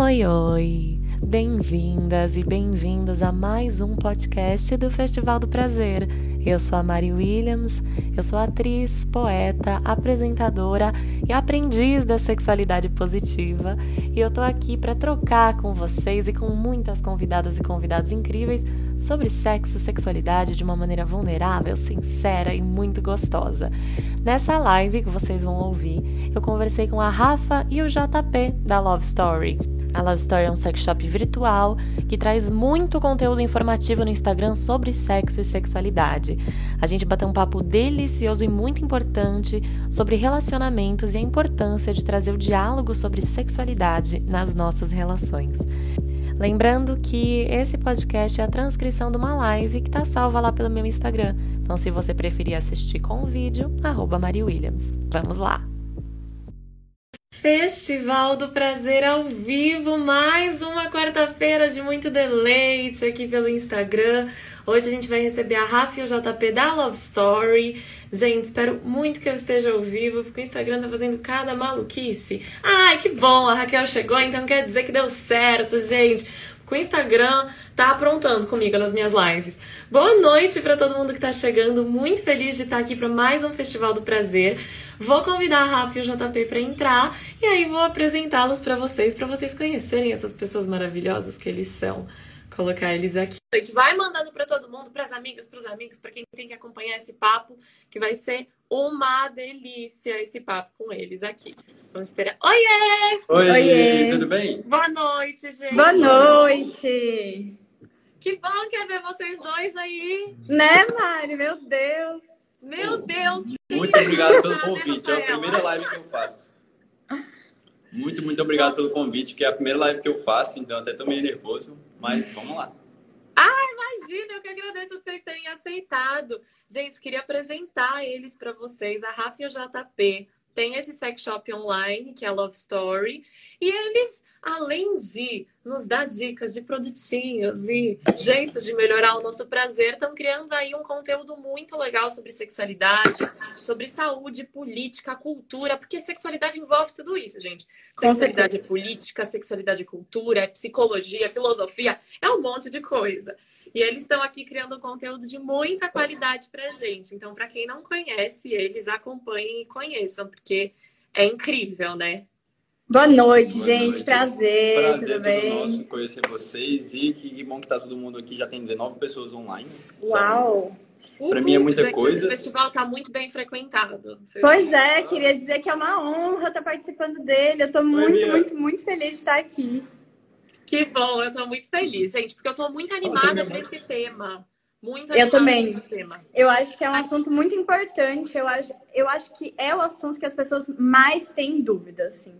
Oi, oi! Bem-vindas e bem-vindos a mais um podcast do Festival do Prazer. Eu sou a Mari Williams, eu sou atriz, poeta, apresentadora e aprendiz da sexualidade positiva e eu tô aqui para trocar com vocês e com muitas convidadas e convidados incríveis sobre sexo, sexualidade de uma maneira vulnerável, sincera e muito gostosa. Nessa live que vocês vão ouvir, eu conversei com a Rafa e o JP da Love Story. A Love Story é um sex shop virtual que traz muito conteúdo informativo no Instagram sobre sexo e sexualidade. A gente bateu um papo delicioso e muito importante sobre relacionamentos e a importância de trazer o diálogo sobre sexualidade nas nossas relações. Lembrando que esse podcast é a transcrição de uma live que está salva lá pelo meu Instagram. Então, se você preferir assistir com o vídeo, arroba Mari Williams. Vamos lá! Festival do Prazer ao vivo, mais uma quarta-feira de muito deleite aqui pelo Instagram. Hoje a gente vai receber a Rafa e o JP da Love Story. Gente, espero muito que eu esteja ao vivo, porque o Instagram tá fazendo cada maluquice. Ai, que bom, a Raquel chegou, então quer dizer que deu certo, gente com o Instagram tá aprontando comigo nas minhas lives. Boa noite para todo mundo que tá chegando, muito feliz de estar aqui para mais um Festival do Prazer. Vou convidar a Rafa e o JP para entrar e aí vou apresentá-los para vocês, para vocês conhecerem essas pessoas maravilhosas que eles são colocar eles aqui. A gente vai mandando para todo mundo, para as amigas, para os amigos, para quem tem que acompanhar esse papo, que vai ser uma delícia esse papo com eles aqui. Vamos esperar. Oiê! Oi, Oiê. tudo bem? Boa noite, gente. Boa noite. Que bom que é ver vocês dois aí. Né, Mari? Meu Deus. Meu Deus. Muito obrigado pelo convite. É a primeira live que eu faço. Muito, muito obrigado pelo convite, que é a primeira live que eu faço, então até tô meio nervoso, mas vamos lá. Ah, imagina, eu que agradeço vocês terem aceitado. Gente, queria apresentar eles para vocês, a Rafa e o JP tem esse sex shop online, que é a Love Story, e eles, além de nos dar dicas de produtinhos e jeitos de melhorar o nosso prazer, estão criando aí um conteúdo muito legal sobre sexualidade, sobre saúde, política, cultura, porque sexualidade envolve tudo isso, gente. Sexualidade é política, sexualidade é cultura, é psicologia, é filosofia, é um monte de coisa. E eles estão aqui criando conteúdo de muita qualidade pra gente. Então, para quem não conhece eles, acompanhem e conheçam, porque é incrível, né? Boa noite, Boa gente. Noite. Prazer, Prazer, tudo bem? Nosso conhecer vocês e que bom que tá todo mundo aqui. Já tem 19 pessoas online. Uau! Para mim é muita gente, coisa. Esse festival está muito bem frequentado. Pois é, queria dizer que é uma honra estar participando dele. Eu estou muito, muito, muito feliz de estar aqui. Que bom, eu tô muito feliz, gente, porque eu tô muito animada para esse tema. Muito eu também. Eu acho que é um assunto muito importante. Eu acho, eu acho que é o assunto que as pessoas mais têm dúvida, assim.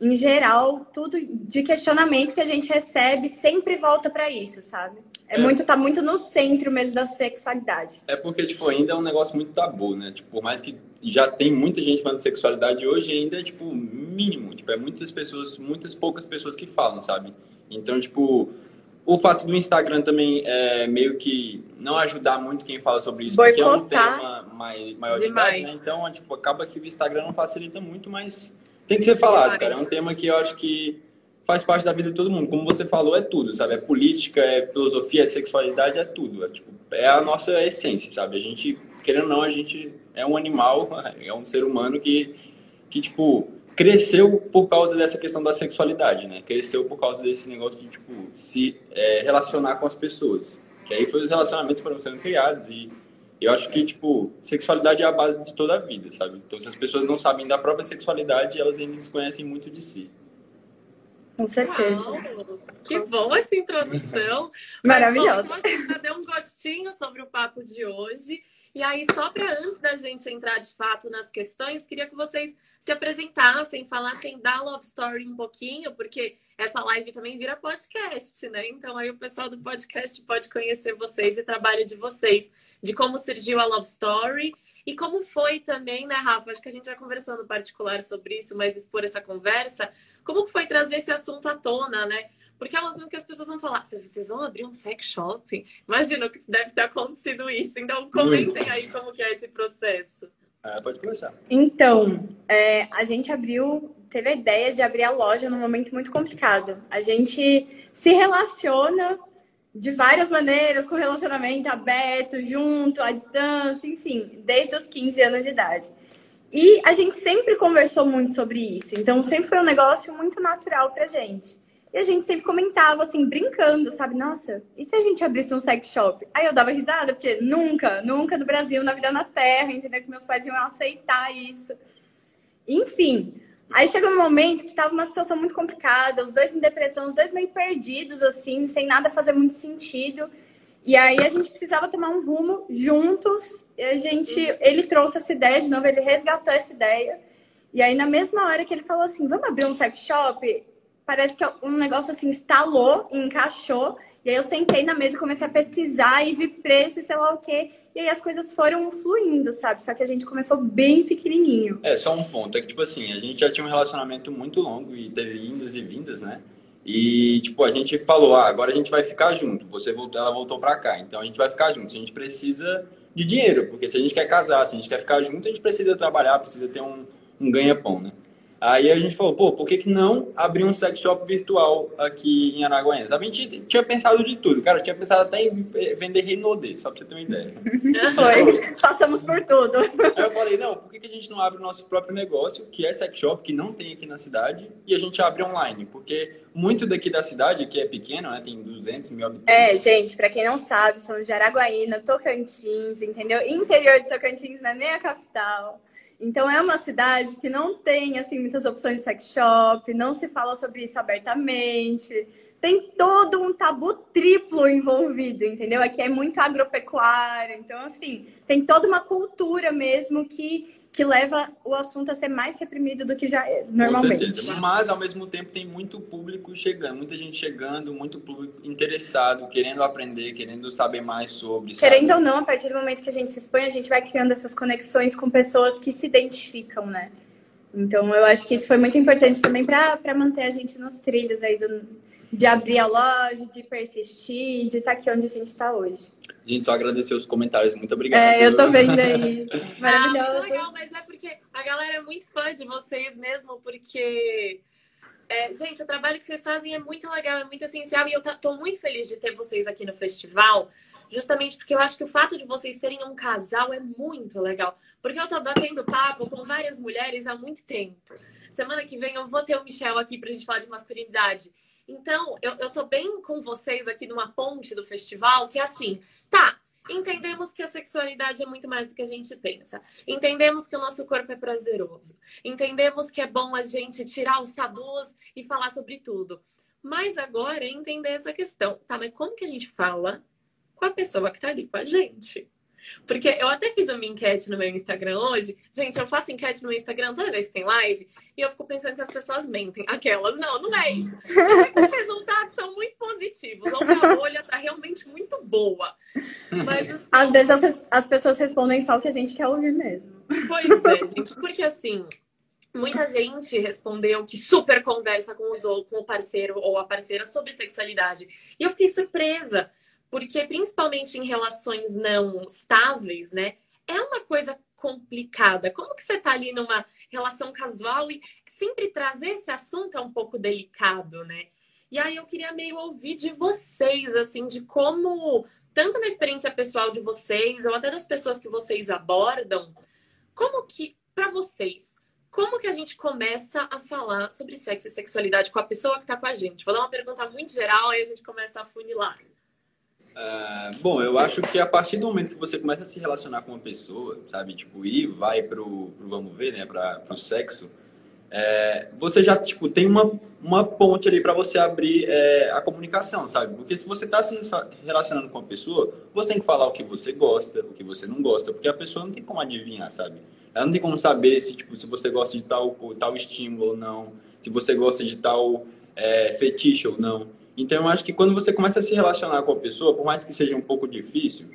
Em geral, tudo de questionamento que a gente recebe sempre volta para isso, sabe? É, é, muito, tá muito no centro mesmo da sexualidade. É porque, tipo, ainda é um negócio muito tabu, né? Tipo, por mais que já tem muita gente falando de sexualidade hoje, ainda é, tipo, mínimo. Tipo, é muitas pessoas, muitas poucas pessoas que falam, sabe? Então, tipo, o fato do Instagram também é meio que não ajudar muito quem fala sobre isso, Boicotar porque é um tema mais, maior de idade, né? Então, tipo, acaba que o Instagram não facilita muito, mas tem que ser falado, Demais. cara. É um tema que eu acho que faz parte da vida de todo mundo. Como você falou, é tudo, sabe? É política, é filosofia, é sexualidade, é tudo. É, tipo, é a nossa essência, sabe? A gente, querendo ou não, a gente é um animal, é um ser humano que, que tipo, cresceu por causa dessa questão da sexualidade, né? Cresceu por causa desse negócio de, tipo, se é, relacionar com as pessoas. Que aí foi os relacionamentos foram sendo criados e eu acho que, tipo, sexualidade é a base de toda a vida, sabe? Então, se as pessoas não sabem da própria sexualidade, elas ainda desconhecem muito de si. Com certeza. Uau, que bom essa introdução. Maravilhosa. Mas, bom, já deu um gostinho sobre o papo de hoje. E aí, só para antes da gente entrar de fato nas questões, queria que vocês se apresentassem, falassem da Love Story um pouquinho, porque essa live também vira podcast, né? Então aí o pessoal do podcast pode conhecer vocês e trabalho de vocês, de como surgiu a Love Story e como foi também, né, Rafa? Acho que a gente já conversou no particular sobre isso, mas expor essa conversa, como foi trazer esse assunto à tona, né? Porque é um assunto que as pessoas vão falar, vocês vão abrir um sex shop? Imagina que deve ter acontecido isso. Então comentem aí como que é esse processo. É, pode começar. Então, é, a gente abriu, teve a ideia de abrir a loja num momento muito complicado. A gente se relaciona de várias maneiras, com relacionamento aberto, junto, à distância, enfim, desde os 15 anos de idade. E a gente sempre conversou muito sobre isso, então sempre foi um negócio muito natural pra gente. E a gente sempre comentava, assim, brincando, sabe? Nossa, e se a gente abrisse um sex shop? Aí eu dava risada, porque nunca, nunca no Brasil, na vida na Terra, entendeu? Que meus pais iam aceitar isso. Enfim, Aí chegou um momento que tava uma situação muito complicada, os dois em depressão, os dois meio perdidos, assim, sem nada fazer muito sentido. E aí a gente precisava tomar um rumo juntos. E a gente, ele trouxe essa ideia de novo, ele resgatou essa ideia. E aí na mesma hora que ele falou assim, vamos abrir um sex shop, parece que um negócio assim instalou, encaixou. E aí eu sentei na mesa comecei a pesquisar e vi preço e sei lá o quê. E aí as coisas foram fluindo, sabe? Só que a gente começou bem pequenininho. É, só um ponto. É que, tipo assim, a gente já tinha um relacionamento muito longo e teve indas e vindas, né? E, tipo, a gente falou, ah, agora a gente vai ficar junto. Você voltou, ela voltou pra cá, então a gente vai ficar junto. A gente precisa de dinheiro, porque se a gente quer casar, se a gente quer ficar junto, a gente precisa trabalhar, precisa ter um, um ganha-pão, né? Aí a gente falou, pô, por que, que não abrir um sex shop virtual aqui em Araguaias? A gente tinha pensado de tudo, cara, tinha pensado até em vender Renault, só pra você ter uma ideia. Foi, passamos por tudo. Aí eu falei, não, por que, que a gente não abre o nosso próprio negócio, que é sex shop, que não tem aqui na cidade, e a gente abre online? Porque muito daqui da cidade, que é pequeno, né, tem 200 mil habitantes. É, gente, pra quem não sabe, somos de Araguaína, Tocantins, entendeu? Interior de Tocantins, não é nem a capital. Então é uma cidade que não tem assim muitas opções de sex shop, não se fala sobre isso abertamente. Tem todo um tabu triplo envolvido, entendeu? Aqui é muito agropecuário, então assim, tem toda uma cultura mesmo que que leva o assunto a ser mais reprimido do que já é normalmente. Com certeza. Mas, ao mesmo tempo, tem muito público chegando, muita gente chegando, muito público interessado, querendo aprender, querendo saber mais sobre. Querendo sabe? ou não, a partir do momento que a gente se expõe, a gente vai criando essas conexões com pessoas que se identificam, né? Então, eu acho que isso foi muito importante também para manter a gente nos trilhos aí do, de abrir a loja, de persistir, de estar tá aqui onde a gente está hoje. A gente só agradecer os comentários. Muito obrigado. É, eu tô vendo aí. Maravilhoso. Ah, legal, mas é porque a galera é muito fã de vocês mesmo, porque. É, gente, o trabalho que vocês fazem é muito legal, é muito essencial. E eu tô muito feliz de ter vocês aqui no festival, justamente porque eu acho que o fato de vocês serem um casal é muito legal. Porque eu tô batendo papo com várias mulheres há muito tempo. Semana que vem eu vou ter o Michel aqui pra gente falar de masculinidade. Então, eu, eu tô bem com vocês aqui numa ponte do festival, que é assim, tá, Entendemos que a sexualidade é muito mais do que a gente pensa. Entendemos que o nosso corpo é prazeroso. Entendemos que é bom a gente tirar os tabus e falar sobre tudo. Mas agora é entender essa questão. Tá, mas como que a gente fala com a pessoa que tá ali com a gente? Porque eu até fiz uma enquete no meu Instagram hoje. Gente, eu faço enquete no meu Instagram toda vez que tem live e eu fico pensando que as pessoas mentem. Aquelas, não, não é isso. Os resultados são muito positivos. Ou a bolha tá realmente muito boa. Mas, assim, Às vezes as, as pessoas respondem só o que a gente quer ouvir mesmo. Pois é, gente. Porque assim, Muita gente respondeu que super conversa com, os, com o parceiro ou a parceira sobre sexualidade. E eu fiquei surpresa, porque principalmente em relações não estáveis, né? É uma coisa complicada. Como que você tá ali numa relação casual e sempre trazer esse assunto é um pouco delicado, né? E aí eu queria meio ouvir de vocês, assim, de como, tanto na experiência pessoal de vocês, ou até das pessoas que vocês abordam, como que, para vocês, como que a gente começa a falar sobre sexo e sexualidade com a pessoa que tá com a gente? Vou dar uma pergunta muito geral, aí a gente começa a funilar. Uh, bom, eu acho que a partir do momento que você começa a se relacionar com uma pessoa, sabe, tipo, e vai pro, pro vamos ver, né, para pro sexo, é, você já, tipo, tem uma, uma ponte ali para você abrir é, a comunicação, sabe? Porque se você está se relacionando com uma pessoa, você tem que falar o que você gosta, o que você não gosta, porque a pessoa não tem como adivinhar, sabe? Ela não tem como saber se, tipo, se você gosta de tal, tal estímulo ou não, se você gosta de tal é, fetiche ou não. Então, eu acho que quando você começa a se relacionar com a pessoa, por mais que seja um pouco difícil,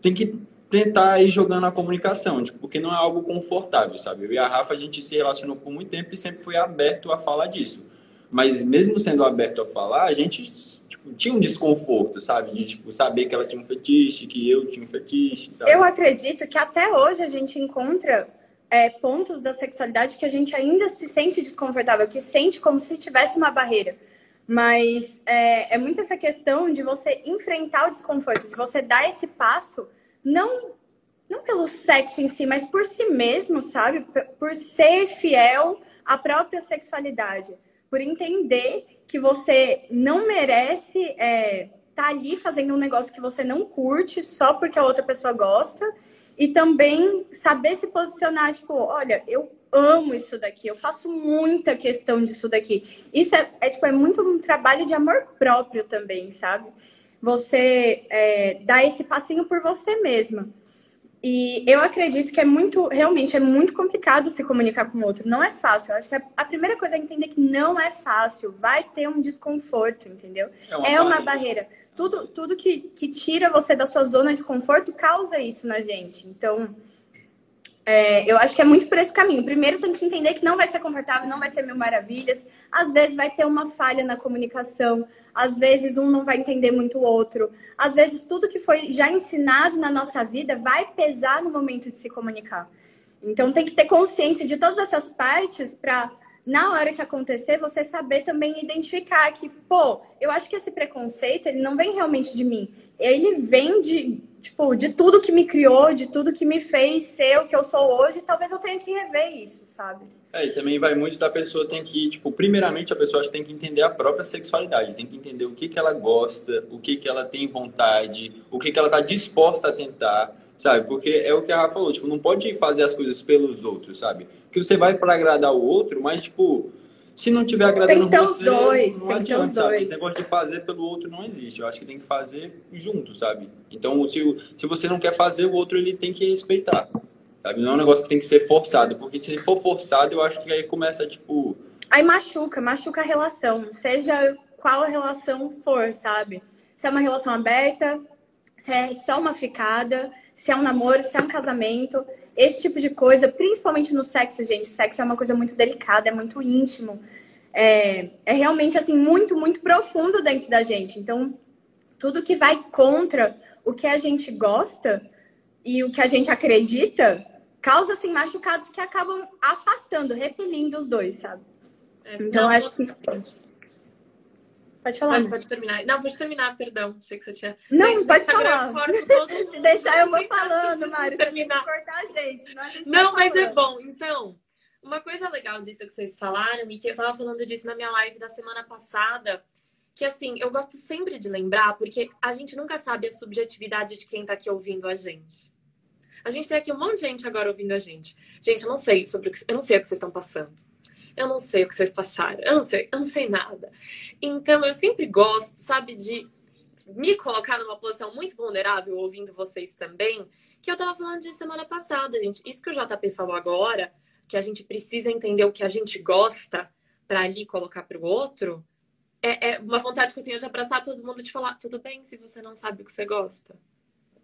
tem que tentar ir jogando a comunicação, tipo, porque não é algo confortável, sabe? Eu e a Rafa, a gente se relacionou por muito tempo e sempre foi aberto a falar disso. Mas mesmo sendo aberto a falar, a gente tipo, tinha um desconforto, sabe? De tipo, saber que ela tinha um fetiche, que eu tinha um fetiche, sabe? Eu acredito que até hoje a gente encontra é, pontos da sexualidade que a gente ainda se sente desconfortável, que sente como se tivesse uma barreira. Mas é, é muito essa questão de você enfrentar o desconforto, de você dar esse passo, não, não pelo sexo em si, mas por si mesmo, sabe? Por ser fiel à própria sexualidade. Por entender que você não merece estar é, tá ali fazendo um negócio que você não curte só porque a outra pessoa gosta. E também saber se posicionar, tipo, olha, eu amo isso daqui, eu faço muita questão disso daqui. Isso é, é tipo, é muito um trabalho de amor próprio também, sabe? Você é, dá esse passinho por você mesma. E eu acredito que é muito, realmente, é muito complicado se comunicar com o outro. Não é fácil. Eu acho que a primeira coisa é entender que não é fácil. Vai ter um desconforto, entendeu? É uma, é uma barreira. barreira. Tudo, tudo que, que tira você da sua zona de conforto causa isso na gente. Então, é, eu acho que é muito por esse caminho. Primeiro tem que entender que não vai ser confortável, não vai ser mil maravilhas. Às vezes vai ter uma falha na comunicação, às vezes um não vai entender muito o outro. Às vezes tudo que foi já ensinado na nossa vida vai pesar no momento de se comunicar. Então tem que ter consciência de todas essas partes para na hora que acontecer, você saber também identificar que, pô, eu acho que esse preconceito, ele não vem realmente de mim. Ele vem de, tipo, de tudo que me criou, de tudo que me fez ser o que eu sou hoje. Talvez eu tenha que rever isso, sabe? É, e também vai muito da pessoa tem que, tipo, primeiramente a pessoa tem que entender a própria sexualidade, tem que entender o que, que ela gosta, o que, que ela tem vontade, o que, que ela está disposta a tentar sabe? Porque é o que a Rafa falou, tipo, não pode fazer as coisas pelos outros, sabe? Que você vai para agradar o outro, mas, tipo, se não tiver agradando tem que ter você, os dois, não tem adianta, que ter os dois. Esse negócio de fazer pelo outro não existe. Eu acho que tem que fazer junto, sabe? Então, se, se você não quer fazer, o outro ele tem que respeitar. Sabe? Não é um negócio que tem que ser forçado, porque se for forçado, eu acho que aí começa, tipo... Aí machuca, machuca a relação, seja qual a relação for, sabe? Se é uma relação aberta, se é só uma ficada, se é um namoro, se é um casamento, esse tipo de coisa, principalmente no sexo, gente. Sexo é uma coisa muito delicada, é muito íntimo. É, é realmente, assim, muito, muito profundo dentro da gente. Então, tudo que vai contra o que a gente gosta e o que a gente acredita causa, assim, machucados que acabam afastando, repelindo os dois, sabe? É, então, não, acho que Pode falar. Pode, pode, terminar. Não, pode terminar, perdão. Achei que você tinha. Não, gente, pode falar. Se deixar, eu vou falando, Mário. Você tem que cortar a gente. Não, não mas é bom. Então, uma coisa legal disso que vocês falaram, e que eu tava falando disso na minha live da semana passada, que assim, eu gosto sempre de lembrar, porque a gente nunca sabe a subjetividade de quem tá aqui ouvindo a gente. A gente tem aqui um monte de gente agora ouvindo a gente. Gente, eu não sei sobre o que, eu não sei o que vocês estão passando eu não sei o que vocês passaram, eu não sei, eu não sei nada. Então eu sempre gosto, sabe, de me colocar numa posição muito vulnerável, ouvindo vocês também, que eu tava falando de semana passada, gente. Isso que o JP falou agora, que a gente precisa entender o que a gente gosta para ali colocar para o outro, é, é, uma vontade que eu tenho de abraçar todo mundo e de falar, tudo bem se você não sabe o que você gosta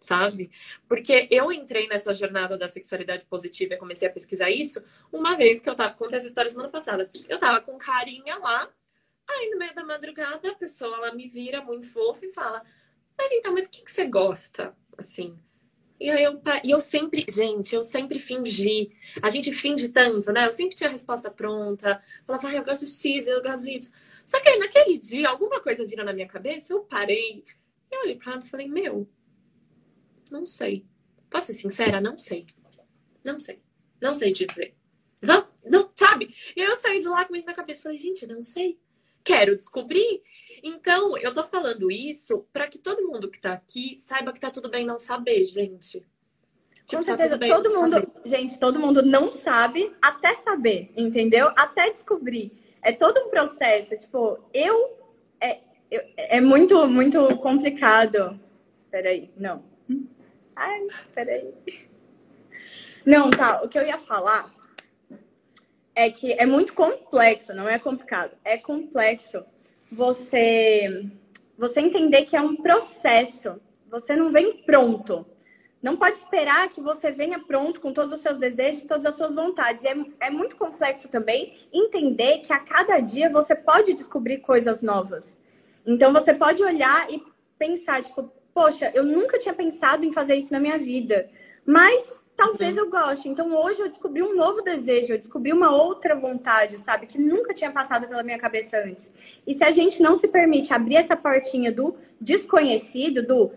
sabe? Porque eu entrei nessa jornada da sexualidade positiva e comecei a pesquisar isso uma vez que eu tava, contei essa história semana passada. Eu tava com carinha lá, aí no meio da madrugada a pessoa ela me vira muito fofa e fala: Mas então, mas o que, que você gosta? Assim. E aí eu, e eu sempre, gente, eu sempre fingi. A gente finge tanto, né? Eu sempre tinha a resposta pronta. Falava, ah, eu gosto de X, eu gosto de Y. Só que aí naquele dia, alguma coisa virou na minha cabeça, eu parei. Eu olhei pra ela e falei, meu, não sei. Posso ser sincera? Não sei. Não sei. Não sei te dizer. Vamos? Não, sabe? E eu saí de lá com isso na cabeça. Falei, gente, não sei. Quero descobrir. Então, eu tô falando isso para que todo mundo que tá aqui saiba que tá tudo bem não saber, gente. Tipo, com tá certeza, tá todo mundo, saber. gente, todo mundo não sabe até saber, entendeu? Até descobrir. É todo um processo. Tipo, eu é, é muito, muito complicado. Peraí, não. Ai, peraí. Não, tá. O que eu ia falar é que é muito complexo, não é complicado. É complexo você você entender que é um processo. Você não vem pronto. Não pode esperar que você venha pronto com todos os seus desejos, todas as suas vontades. É, é muito complexo também entender que a cada dia você pode descobrir coisas novas. Então você pode olhar e pensar, tipo, poxa, eu nunca tinha pensado em fazer isso na minha vida. Mas talvez uhum. eu goste. Então hoje eu descobri um novo desejo, eu descobri uma outra vontade, sabe? Que nunca tinha passado pela minha cabeça antes. E se a gente não se permite abrir essa portinha do desconhecido, do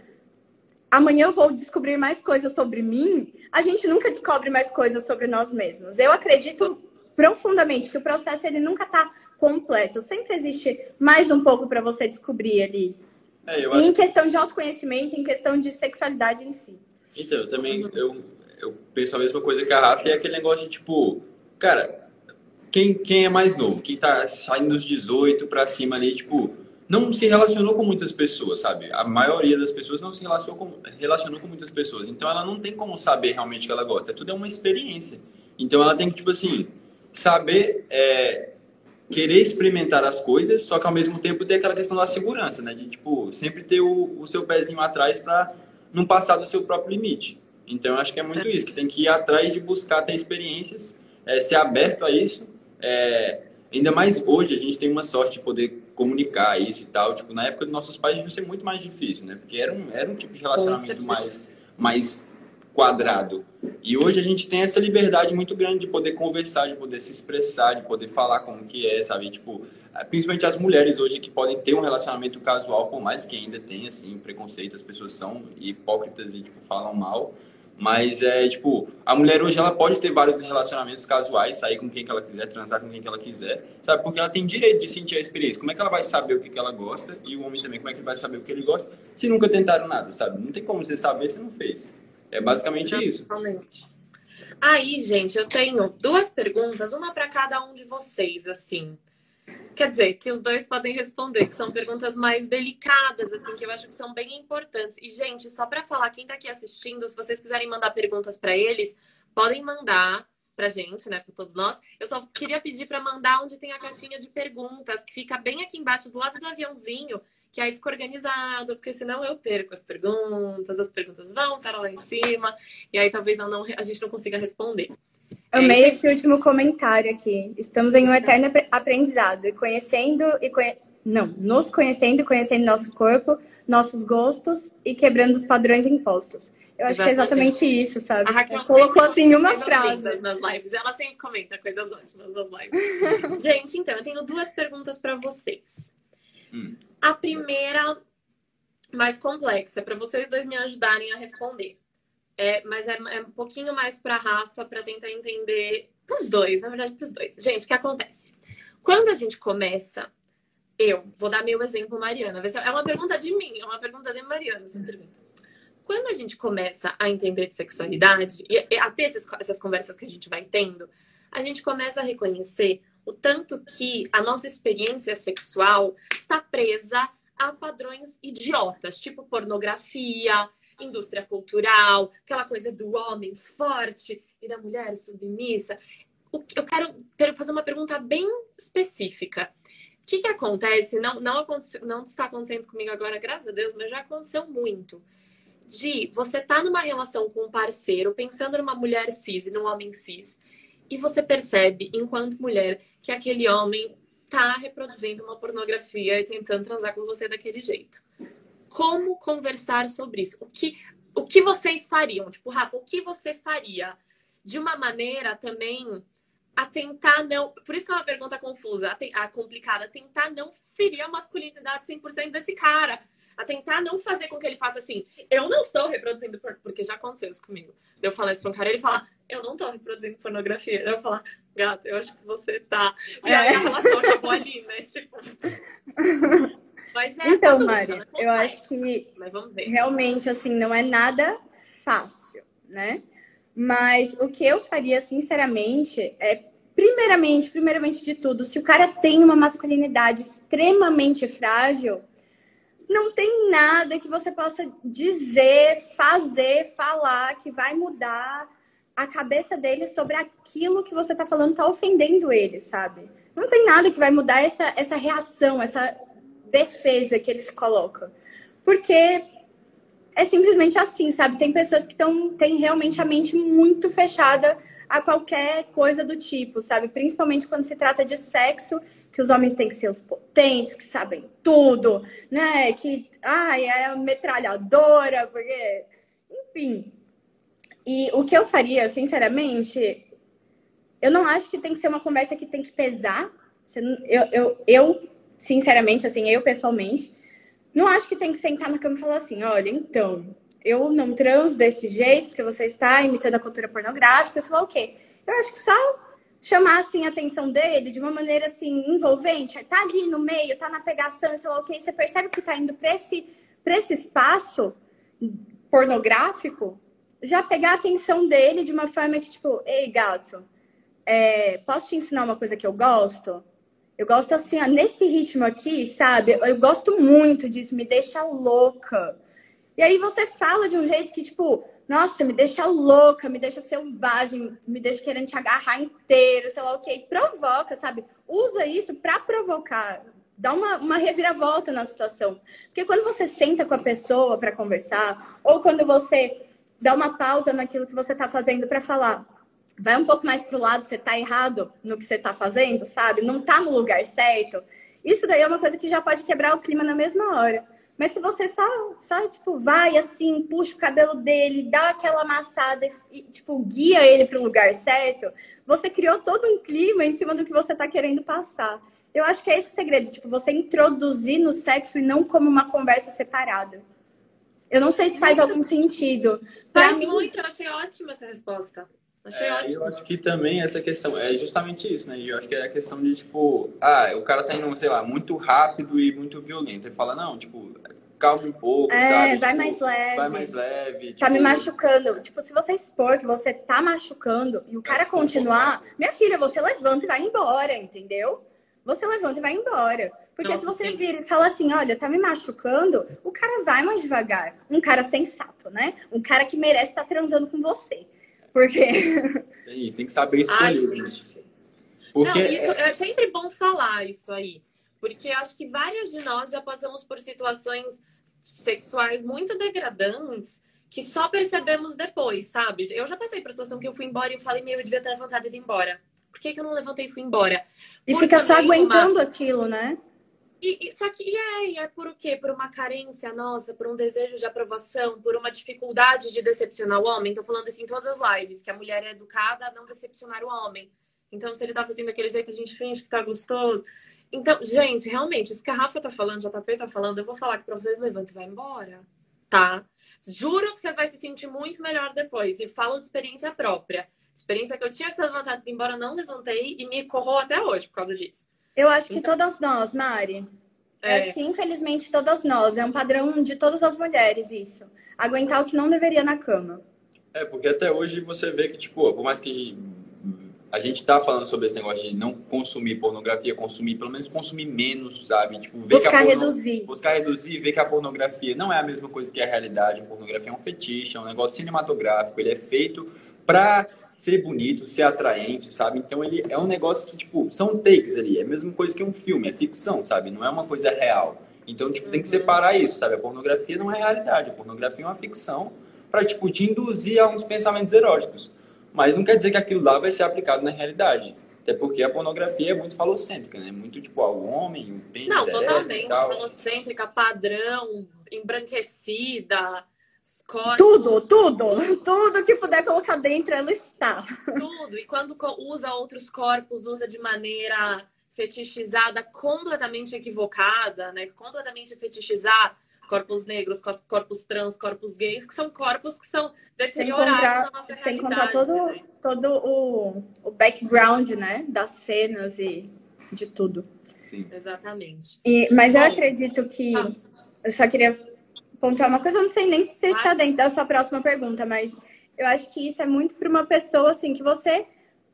amanhã eu vou descobrir mais coisas sobre mim, a gente nunca descobre mais coisas sobre nós mesmos. Eu acredito profundamente que o processo ele nunca está completo. Sempre existe mais um pouco para você descobrir ali. É. Em questão de autoconhecimento, em questão de sexualidade em si. Então, eu também eu, eu penso a mesma coisa que a Rafa, é aquele negócio de tipo, cara, quem, quem é mais novo, quem tá saindo dos 18 para cima ali, tipo, não se relacionou com muitas pessoas, sabe? A maioria das pessoas não se relacionou com, relacionou com muitas pessoas. Então ela não tem como saber realmente o que ela gosta. É tudo é uma experiência. Então ela tem que, tipo assim, saber é, querer experimentar as coisas, só que ao mesmo tempo ter aquela questão da segurança, né? De, tipo, sempre ter o, o seu pezinho atrás para não passar do seu próprio limite. Então, eu acho que é muito isso, que tem que ir atrás de buscar ter experiências, é, ser aberto a isso. É, ainda mais hoje, a gente tem uma sorte de poder comunicar isso e tal. Tipo, na época dos nossos pais devia ser muito mais difícil, né? Porque era um, era um tipo de relacionamento mais, mais quadrado. E hoje a gente tem essa liberdade muito grande de poder conversar, de poder se expressar, de poder falar como que é, sabe? Tipo, principalmente as mulheres hoje que podem ter um relacionamento casual, por mais que ainda tenha, assim, preconceito, as pessoas são hipócritas e, tipo, falam mal. Mas é, tipo, a mulher hoje ela pode ter vários relacionamentos casuais, sair com quem que ela quiser, transar com quem que ela quiser, sabe? Porque ela tem direito de sentir a experiência. Como é que ela vai saber o que, que ela gosta? E o homem também, como é que ele vai saber o que ele gosta? Se nunca tentaram nada, sabe? Não tem como você saber se não fez. É basicamente isso. Totalmente. Aí, gente, eu tenho duas perguntas, uma para cada um de vocês, assim. Quer dizer, que os dois podem responder, que são perguntas mais delicadas, assim, que eu acho que são bem importantes. E, gente, só para falar, quem está aqui assistindo, se vocês quiserem mandar perguntas para eles, podem mandar pra gente, né, para todos nós. Eu só queria pedir para mandar onde tem a caixinha de perguntas, que fica bem aqui embaixo, do lado do aviãozinho que aí fica organizado, porque senão eu perco as perguntas, as perguntas vão para lá em cima, e aí talvez não, a gente não consiga responder. Amei é, esse último comentário aqui. Estamos em um eterno aprendizado e conhecendo e conhe... não, nos conhecendo e conhecendo nosso corpo, nossos gostos e quebrando os padrões impostos. Eu acho exatamente. que é exatamente isso, sabe? A Raquel colocou assim uma frase nas lives. Ela sempre comenta coisas ótimas nas lives. gente, então eu tenho duas perguntas para vocês. Hum. A primeira, mais complexa, para vocês dois me ajudarem a responder. É, mas é, é um pouquinho mais para Rafa, para tentar entender. Para os dois, na verdade, para os dois. Gente, o que acontece? Quando a gente começa, eu vou dar meu exemplo, Mariana. É uma pergunta de mim, é uma pergunta de Mariana, essa pergunta. Quando a gente começa a entender de sexualidade e a ter essas conversas que a gente vai tendo, a gente começa a reconhecer o tanto que a nossa experiência sexual está presa a padrões idiotas, tipo pornografia, indústria cultural, aquela coisa do homem forte e da mulher submissa. Eu quero fazer uma pergunta bem específica. O que, que acontece? Não, não, não está acontecendo comigo agora, graças a Deus, mas já aconteceu muito. De você estar tá numa relação com um parceiro, pensando numa mulher cis e num homem cis, e você percebe, enquanto mulher, que aquele homem tá reproduzindo uma pornografia e tentando transar com você daquele jeito. Como conversar sobre isso? O que, o que vocês fariam? Tipo, Rafa, o que você faria de uma maneira também a tentar não. Por isso que é uma pergunta confusa, a, a complicada, tentar não ferir a masculinidade 100% desse cara a tentar não fazer com que ele faça assim, eu não estou reproduzindo, porque já aconteceu isso comigo. Eu falar isso pra um cara, ele falar, eu não estou reproduzindo pornografia. Eu falar, gato, eu acho que você tá. E aí a relação acabou ali, né? Tipo. Mas é então, Mari, eu acho que realmente assim não é nada fácil, né? Mas o que eu faria, sinceramente, é primeiramente, primeiramente de tudo, se o cara tem uma masculinidade extremamente frágil, não tem nada que você possa dizer, fazer, falar que vai mudar a cabeça dele sobre aquilo que você está falando, está ofendendo ele, sabe? Não tem nada que vai mudar essa, essa reação, essa defesa que ele se coloca. Porque é simplesmente assim, sabe? Tem pessoas que tão, têm realmente a mente muito fechada a qualquer coisa do tipo, sabe? Principalmente quando se trata de sexo que os homens têm que ser os potentes, que sabem tudo, né? Que, ai, é metralhadora, porque... Enfim, E o que eu faria, sinceramente, eu não acho que tem que ser uma conversa que tem que pesar. Eu, eu, eu sinceramente, assim, eu pessoalmente, não acho que tem que sentar na cama e falar assim: olha, então, eu não transo desse jeito porque você está imitando a cultura pornográfica, sei lá o quê. Eu acho que só chamar assim a atenção dele de uma maneira assim envolvente, tá ali no meio, tá na pegação, sei lá o quê, você percebe que tá indo para esse para esse espaço pornográfico, já pegar a atenção dele de uma forma que tipo, ei, gato, é, posso te ensinar uma coisa que eu gosto? Eu gosto assim, ó, nesse ritmo aqui, sabe? Eu gosto muito disso, me deixa louca. E aí você fala de um jeito que, tipo, nossa, me deixa louca, me deixa selvagem, me deixa querendo te agarrar inteiro, sei lá o que. Provoca, sabe? Usa isso para provocar. Dá uma, uma reviravolta na situação. Porque quando você senta com a pessoa para conversar, ou quando você dá uma pausa naquilo que você está fazendo para falar, vai um pouco mais pro lado, você tá errado no que você tá fazendo, sabe? Não tá no lugar certo. Isso daí é uma coisa que já pode quebrar o clima na mesma hora. Mas se você só, só tipo, vai assim, puxa o cabelo dele, dá aquela amassada e, tipo, guia ele para o lugar certo, você criou todo um clima em cima do que você está querendo passar. Eu acho que é esse o segredo, tipo, você introduzir no sexo e não como uma conversa separada. Eu não sei se faz muito. algum sentido. Pra faz mim... muito, eu achei ótima essa resposta. Achei é, ótimo. Eu acho que também essa questão é justamente isso, né? Eu acho que é a questão de, tipo, ah, o cara tá indo, sei lá, muito rápido e muito violento. Ele fala, não, tipo, calma um pouco, é, sabe? vai tipo, mais leve. Vai mais leve. Tipo... Tá me tipo, machucando. Tipo, se você expor que você tá machucando e o cara continuar, minha filha, você levanta e vai embora, entendeu? Você levanta e vai embora. Porque Nossa, se você sim. vir e fala assim, olha, tá me machucando, o cara vai mais devagar. Um cara sensato, né? Um cara que merece estar tá transando com você. Porque. É isso, tem que saber escolher. Ai, né? gente. Porque... Não, isso é sempre bom falar isso aí. Porque acho que várias de nós já passamos por situações sexuais muito degradantes que só percebemos depois, sabe? Eu já passei por situação que eu fui embora e eu falei, meu, eu devia ter levantado e ido embora. Por que, que eu não levantei e fui embora? E fica só aguentando uma... aquilo, né? E, e, só que e é, é por o quê? Por uma carência nossa, por um desejo de aprovação, por uma dificuldade de decepcionar o homem. Tô falando isso em todas as lives, que a mulher é educada a não decepcionar o homem. Então, se ele tá fazendo daquele jeito, a gente finge que tá gostoso. Então, gente, realmente, isso que a Rafa tá falando, a JP tá falando, eu vou falar que pra vocês levanta e vai embora, tá? Juro que você vai se sentir muito melhor depois. E falo de experiência própria. Experiência que eu tinha que ir embora, não levantei e me corrou até hoje por causa disso. Eu acho que então... todas nós, Mari. É. Eu acho que, infelizmente, todas nós. É um padrão de todas as mulheres isso. Aguentar o que não deveria na cama. É, porque até hoje você vê que, tipo, por mais que a gente tá falando sobre esse negócio de não consumir pornografia, consumir, pelo menos consumir menos, sabe? Tipo, ver buscar porno... reduzir. Buscar reduzir, ver que a pornografia não é a mesma coisa que a realidade. A pornografia é um fetiche, é um negócio cinematográfico, ele é feito pra ser bonito, ser atraente, sabe? Então ele é um negócio que, tipo, são takes ali, é a mesma coisa que um filme, é ficção, sabe? Não é uma coisa real. Então, tipo, tem que uhum. separar isso, sabe? A pornografia não é realidade, a pornografia é uma ficção para tipo, te induzir a uns pensamentos eróticos. Mas não quer dizer que aquilo lá vai ser aplicado na realidade. Até porque a pornografia é muito falocêntrica, né? Muito tipo, o homem, o pênis. Não, totalmente falocêntrica, padrão, embranquecida. Corpos, tudo, tudo, tudo que puder colocar dentro, ela está. Tudo. E quando usa outros corpos, usa de maneira fetichizada, completamente equivocada, né? Completamente fetichizar corpos negros, corpos trans, corpos gays, que são corpos que são deteriorados na nossa sem contar todo, né? todo o, o background, né? Das cenas e de tudo. Sim. Exatamente. E, mas Bom, eu acredito que. Ah. Eu só queria pontuar uma coisa, eu não sei nem se está ah. dentro da sua próxima pergunta, mas eu acho que isso é muito para uma pessoa assim que você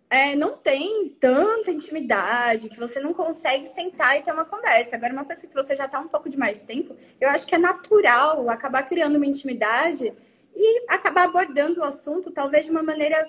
é, não tem tanta intimidade, que você não consegue sentar e ter uma conversa. Agora, uma pessoa que você já está um pouco de mais tempo, eu acho que é natural acabar criando uma intimidade e acabar abordando o assunto, talvez de uma maneira.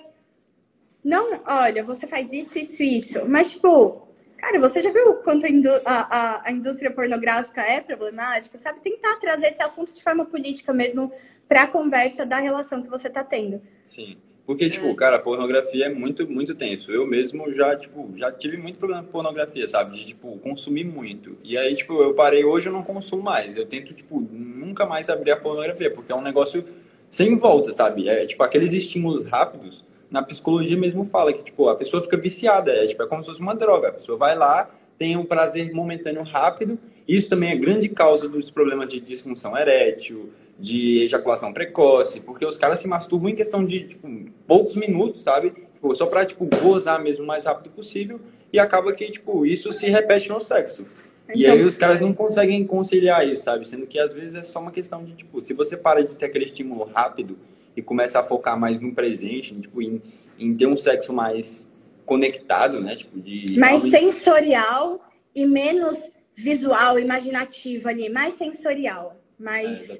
Não, olha, você faz isso, isso, isso. Mas, tipo, cara, você já viu o quanto a, a, a indústria pornográfica é problemática? Sabe? Tentar trazer esse assunto de forma política mesmo para a conversa da relação que você está tendo. Sim. Porque, tipo, é. cara, pornografia é muito, muito tenso. Eu mesmo já, tipo, já tive muito problema com pornografia, sabe? De, tipo, consumir muito. E aí, tipo, eu parei hoje, eu não consumo mais. Eu tento, tipo, nunca mais abrir a pornografia, porque é um negócio sem volta, sabe? É tipo aqueles estímulos rápidos. Na psicologia mesmo fala que tipo a pessoa fica viciada, é tipo é como se fosse uma droga. A pessoa vai lá, tem um prazer momentâneo rápido. Isso também é grande causa dos problemas de disfunção erétil, de ejaculação precoce, porque os caras se masturbam em questão de tipo, poucos minutos, sabe? Tipo, só pra tipo, gozar mesmo o mais rápido possível. E acaba que tipo, isso se repete no sexo. Então, e aí os caras não conseguem conciliar isso, sabe? Sendo que às vezes é só uma questão de, tipo, se você para de ter aquele estímulo rápido e começa a focar mais no presente, tipo, em, em ter um sexo mais conectado, né? Tipo, de. Mais realmente... sensorial e menos visual, imaginativo ali, mais sensorial, mais é,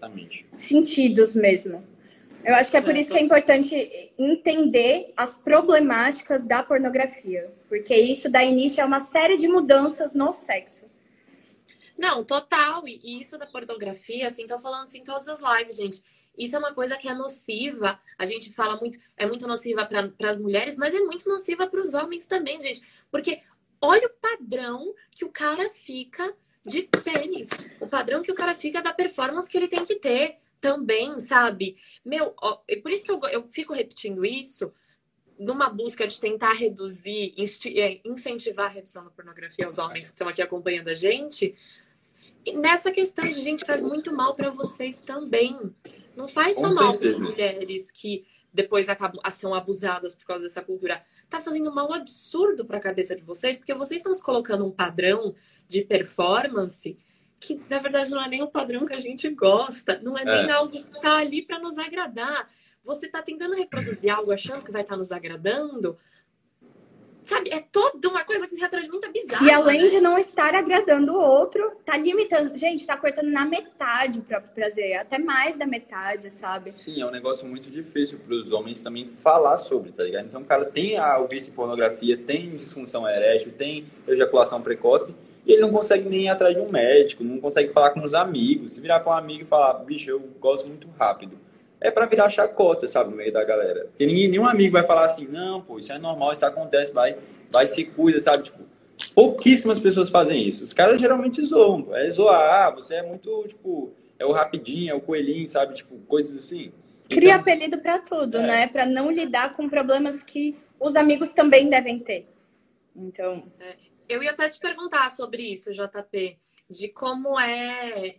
sentidos mesmo. Eu acho que é por isso que é importante entender as problemáticas da pornografia, porque isso dá início a uma série de mudanças no sexo. Não, total. E isso da pornografia, assim, tô falando assim, em todas as lives, gente. Isso é uma coisa que é nociva. A gente fala muito, é muito nociva para as mulheres, mas é muito nociva para os homens também, gente. Porque olha o padrão que o cara fica de pênis. O padrão que o cara fica da performance que ele tem que ter também, sabe? Meu, ó, por isso que eu, eu fico repetindo isso, numa busca de tentar reduzir, é, incentivar a redução da pornografia aos homens que estão aqui acompanhando a gente, nessa questão de gente faz muito mal para vocês também. Não faz só mal para as mulheres que depois acabam são abusadas por causa dessa cultura. Tá fazendo mal absurdo para a cabeça de vocês, porque vocês estão se colocando um padrão de performance que na verdade não é nem o padrão que a gente gosta, não é, é. nem algo que está ali para nos agradar. Você está tentando reproduzir algo achando que vai estar tá nos agradando, Sabe, é toda uma coisa que se retroalimenta bizarra. E além né? de não estar agradando o outro, tá limitando. Gente, tá cortando na metade o próprio prazer, até mais da metade, sabe? Sim, é um negócio muito difícil para os homens também falar sobre, tá ligado? Então o cara tem a, o vício em pornografia, tem disfunção erétil, tem ejaculação precoce, e ele não consegue nem ir atrás de um médico, não consegue falar com os amigos. Se virar com um amigo e falar, bicho, eu gosto muito rápido é para virar chacota, sabe, no meio da galera. Porque ninguém, nenhum amigo vai falar assim, não, pô, isso é normal, isso acontece, vai, vai se cuida, sabe? Tipo, pouquíssimas pessoas fazem isso. Os caras geralmente zoam, é zoar, ah, você é muito, tipo, é o rapidinho, é o coelhinho, sabe? Tipo, coisas assim. Cria então, apelido para tudo, é. né? Para não lidar com problemas que os amigos também devem ter. Então. É. Eu ia até te perguntar sobre isso, JP, de como é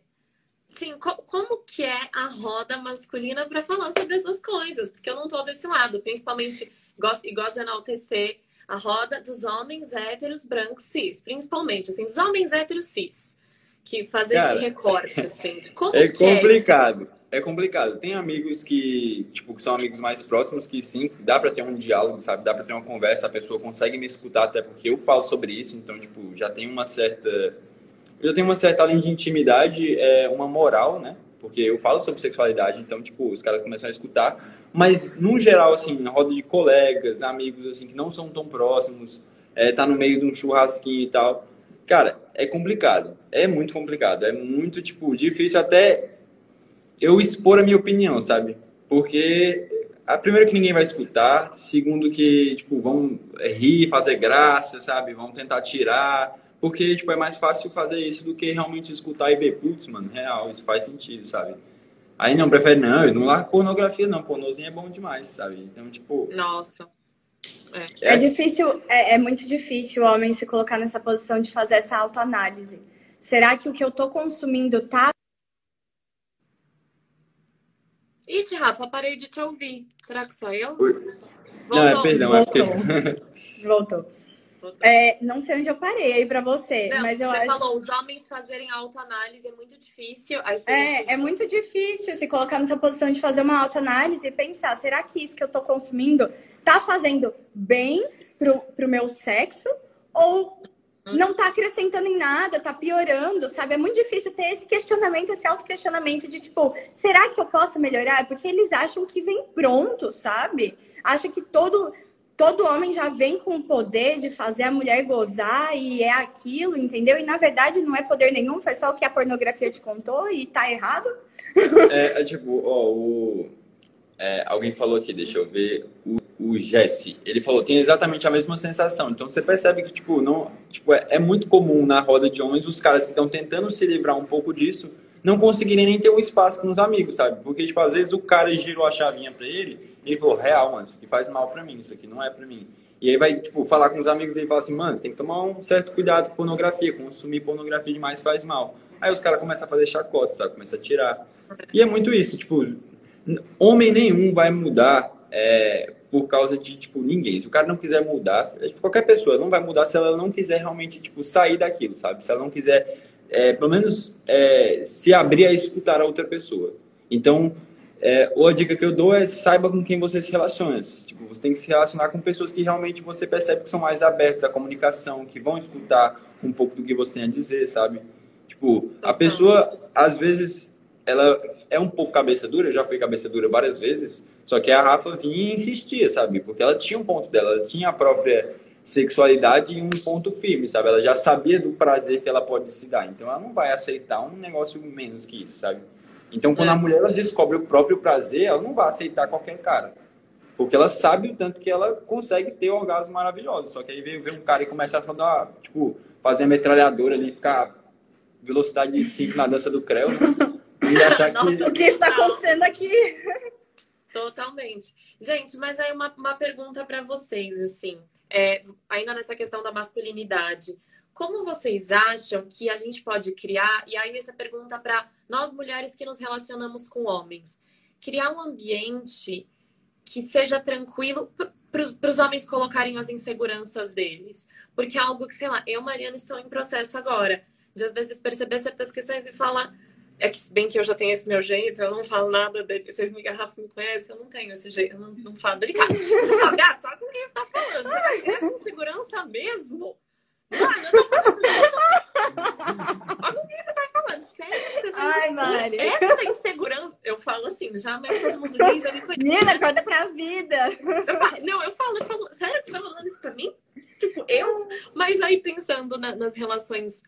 Sim, co como que é a roda masculina para falar sobre essas coisas? Porque eu não tô desse lado, principalmente gosto, e gosto de enaltecer a roda dos homens héteros brancos cis, principalmente, assim, dos homens héteros cis, que fazer Cara, esse recorte, assim, de como é complicado. É, é complicado. Tem amigos que, tipo, que são amigos mais próximos que sim, dá para ter um diálogo, sabe? Dá para ter uma conversa, a pessoa consegue me escutar até porque eu falo sobre isso, então, tipo, já tem uma certa eu tenho uma certa linha de intimidade, é, uma moral, né? Porque eu falo sobre sexualidade, então, tipo, os caras começam a escutar. Mas, no geral, assim, na roda de colegas, amigos, assim, que não são tão próximos, é, tá no meio de um churrasquinho e tal. Cara, é complicado. É muito complicado. É muito, tipo, difícil até eu expor a minha opinião, sabe? Porque, a, primeiro que ninguém vai escutar, segundo que, tipo, vão rir, fazer graça, sabe? Vão tentar tirar porque, tipo, é mais fácil fazer isso do que realmente escutar e ver, putz, mano, real, isso faz sentido, sabe? Aí não, prefere, não, eu não largo pornografia, não, pornozinho é bom demais, sabe? Então, tipo... Nossa. É, é, é difícil, é, é, muito difícil o homem se colocar nessa posição de fazer essa autoanálise. Será que o que eu tô consumindo tá... Ixi, Rafa, parei de te ouvir. Será que sou eu? Voltou. Não, é, perdão, Voltou. é porque... Voltou. É, não sei onde eu parei aí para você, não, mas eu você acho. Você falou, os homens fazerem autoanálise é muito difícil. é, assim... é muito difícil se colocar nessa posição de fazer uma autoanálise e pensar: será que isso que eu tô consumindo tá fazendo bem pro, pro meu sexo? Ou hum. não tá acrescentando em nada, tá piorando, sabe? É muito difícil ter esse questionamento, esse autoquestionamento de tipo, será que eu posso melhorar? Porque eles acham que vem pronto, sabe? Acha que todo todo homem já vem com o poder de fazer a mulher gozar e é aquilo, entendeu? E na verdade não é poder nenhum, foi só o que a pornografia te contou e tá errado. É, é tipo, ó, o, é, alguém falou aqui, deixa eu ver, o, o Jesse, ele falou, tem exatamente a mesma sensação. Então você percebe que, tipo, não, tipo, é, é muito comum na roda de homens os caras que estão tentando se livrar um pouco disso não conseguirem nem ter um espaço com os amigos, sabe? Porque, tipo, às vezes o cara girou a chavinha pra ele e falou, real, mano, isso aqui faz mal pra mim, isso aqui não é pra mim. E aí vai, tipo, falar com os amigos dele e falar assim, mano, você tem que tomar um certo cuidado com pornografia, consumir pornografia demais faz mal. Aí os caras começam a fazer chacota, sabe? Começa a tirar. E é muito isso, tipo, homem nenhum vai mudar é, por causa de, tipo, ninguém. Se o cara não quiser mudar, tipo, qualquer pessoa não vai mudar se ela não quiser realmente, tipo, sair daquilo, sabe? Se ela não quiser, é, pelo menos, é, se abrir a escutar a outra pessoa. Então, é, ou a dica que eu dou é saiba com quem você se relaciona. Tipo, você tem que se relacionar com pessoas que realmente você percebe que são mais abertas à comunicação, que vão escutar um pouco do que você tem a dizer, sabe? Tipo, a pessoa, às vezes, ela é um pouco cabeça dura, já foi cabeça dura várias vezes, só que a Rafa vinha e insistia, sabe? Porque ela tinha um ponto dela, ela tinha a própria sexualidade em um ponto firme, sabe? Ela já sabia do prazer que ela pode se dar, então ela não vai aceitar um negócio menos que isso, sabe? Então, quando a é. mulher ela descobre o próprio prazer, ela não vai aceitar qualquer cara. Porque ela sabe o tanto que ela consegue ter orgasmos maravilhosos. Só que aí vem, vem um cara e começa a dar, tipo, fazer a metralhadora ali, ficar velocidade de 5 na dança do Creu, né? E achar que. Nossa, o que está acontecendo aqui? Totalmente. Gente, mas aí uma, uma pergunta para vocês, assim, é, ainda nessa questão da masculinidade. Como vocês acham que a gente pode criar, e aí essa pergunta para nós mulheres que nos relacionamos com homens, criar um ambiente que seja tranquilo para os homens colocarem as inseguranças deles. Porque é algo que, sei lá, eu, Mariana, estou em processo agora. De às vezes perceber certas questões e falar. É que, bem que eu já tenho esse meu jeito, eu não falo nada, de, vocês me garrafam, me conhecem, eu não tenho esse jeito, eu não, não falo delicado. Você fala, gato, só com quem você está falando? Você essa insegurança mesmo? Mano, eu tô falando Olha com quem você tá falando. Sério, você Ai, Mari. Essa insegurança, eu falo assim, já, mas todo mundo ri, já me conhece. Menina, acorda pra vida. Eu falo, não, eu falo, eu falo, sério, você tá falando isso pra mim? Tipo, eu. Mas aí pensando na, nas relações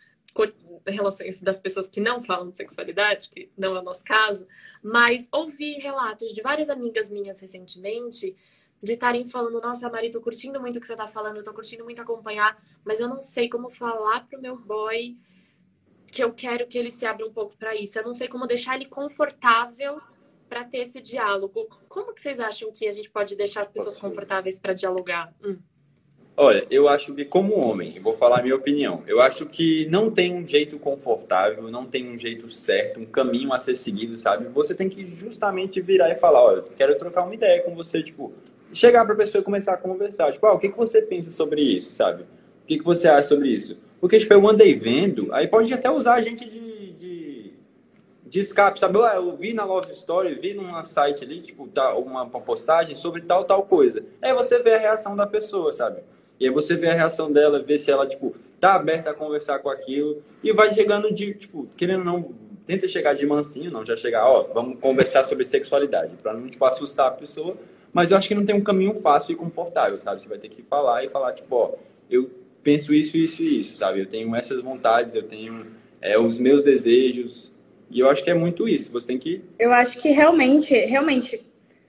relações das pessoas que não falam de sexualidade, que não é o nosso caso, mas ouvi relatos de várias amigas minhas recentemente de estarem falando, nossa, Mari, tô curtindo muito o que você tá falando, tô curtindo muito acompanhar, mas eu não sei como falar pro meu boy que eu quero que ele se abra um pouco para isso. Eu não sei como deixar ele confortável para ter esse diálogo. Como que vocês acham que a gente pode deixar as pessoas confortáveis para dialogar? Hum. Olha, eu acho que como homem, vou falar a minha opinião, eu acho que não tem um jeito confortável, não tem um jeito certo, um caminho a ser seguido, sabe? Você tem que justamente virar e falar, olha, quero trocar uma ideia com você, tipo, chegar para a pessoa e começar a conversar. Tipo, ah, o que, que você pensa sobre isso, sabe? O que, que você acha sobre isso? Porque, tipo, eu andei vendo, aí pode até usar a gente de, de, de escape, sabe? Eu, eu vi na Love Story, vi numa site ali, tipo, tá, uma, uma postagem sobre tal, tal coisa. Aí você vê a reação da pessoa, sabe? E aí você vê a reação dela, vê se ela, tipo, tá aberta a conversar com aquilo. E vai chegando de, tipo, querendo não, tenta chegar de mansinho, não, já chegar, ó, vamos conversar sobre sexualidade, para não, tipo, assustar a pessoa mas eu acho que não tem um caminho fácil e confortável, sabe? Você vai ter que falar e falar, tipo, ó, eu penso isso, isso e isso, sabe? Eu tenho essas vontades, eu tenho é, os meus desejos. E eu acho que é muito isso. Você tem que. Eu acho que realmente, realmente,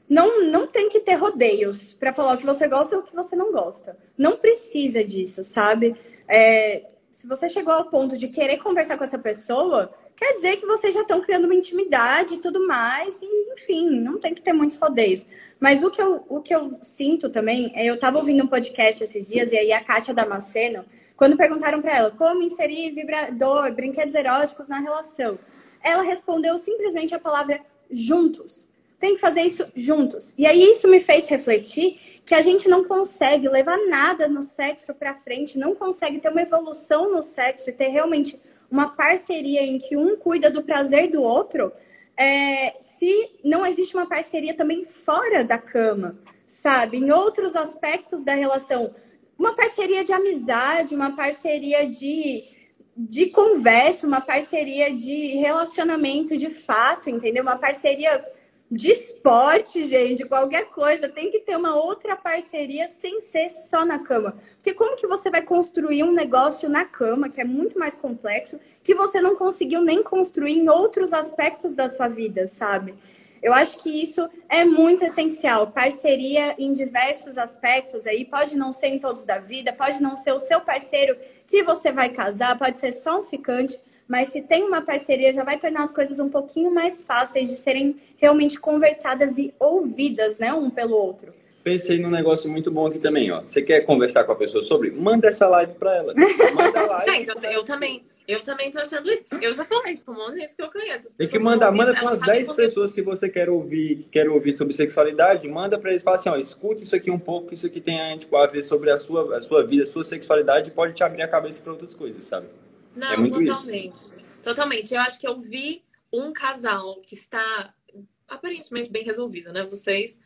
não, não tem que ter rodeios para falar o que você gosta e o que você não gosta. Não precisa disso, sabe? É, se você chegou ao ponto de querer conversar com essa pessoa, quer dizer que vocês já estão criando uma intimidade e tudo mais, e enfim, não tem que ter muitos rodeios. Mas o que eu, o que eu sinto também é, eu estava ouvindo um podcast esses dias, e aí a Kátia Damasceno, quando perguntaram para ela como inserir vibrador, brinquedos eróticos na relação, ela respondeu simplesmente a palavra juntos. Tem que fazer isso juntos. E aí isso me fez refletir que a gente não consegue levar nada no sexo para frente, não consegue ter uma evolução no sexo e ter realmente uma parceria em que um cuida do prazer do outro, é, se não existe uma parceria também fora da cama, sabe? Em outros aspectos da relação. Uma parceria de amizade, uma parceria de, de conversa, uma parceria de relacionamento de fato, entendeu? Uma parceria de esporte, gente, qualquer coisa, tem que ter uma outra parceria sem ser só na cama. Porque como que você vai construir um negócio na cama, que é muito mais complexo, que você não conseguiu nem construir em outros aspectos da sua vida, sabe? Eu acho que isso é muito essencial. Parceria em diversos aspectos aí, pode não ser em todos da vida, pode não ser o seu parceiro que você vai casar, pode ser só um ficante, Mas se tem uma parceria, já vai tornar as coisas um pouquinho mais fáceis de serem realmente conversadas e ouvidas, né, um pelo outro. Pensei num negócio muito bom aqui também, ó. Você quer conversar com a pessoa sobre? Manda essa live para ela. Manda a live. eu, eu também. Eu também tô achando isso. Eu já falei isso pra um monte de gente que eu conheço. Tem que mandar, manda para umas 10 pessoas que você quer ouvir, quer ouvir sobre sexualidade, manda para eles falar assim, ó, escute isso aqui um pouco, isso aqui tem tipo, a ver sobre a sua, a sua vida, a sua sexualidade, pode te abrir a cabeça para outras coisas, sabe? Não, é totalmente. Isso. Totalmente. Eu acho que eu vi um casal que está aparentemente bem resolvido, né? Vocês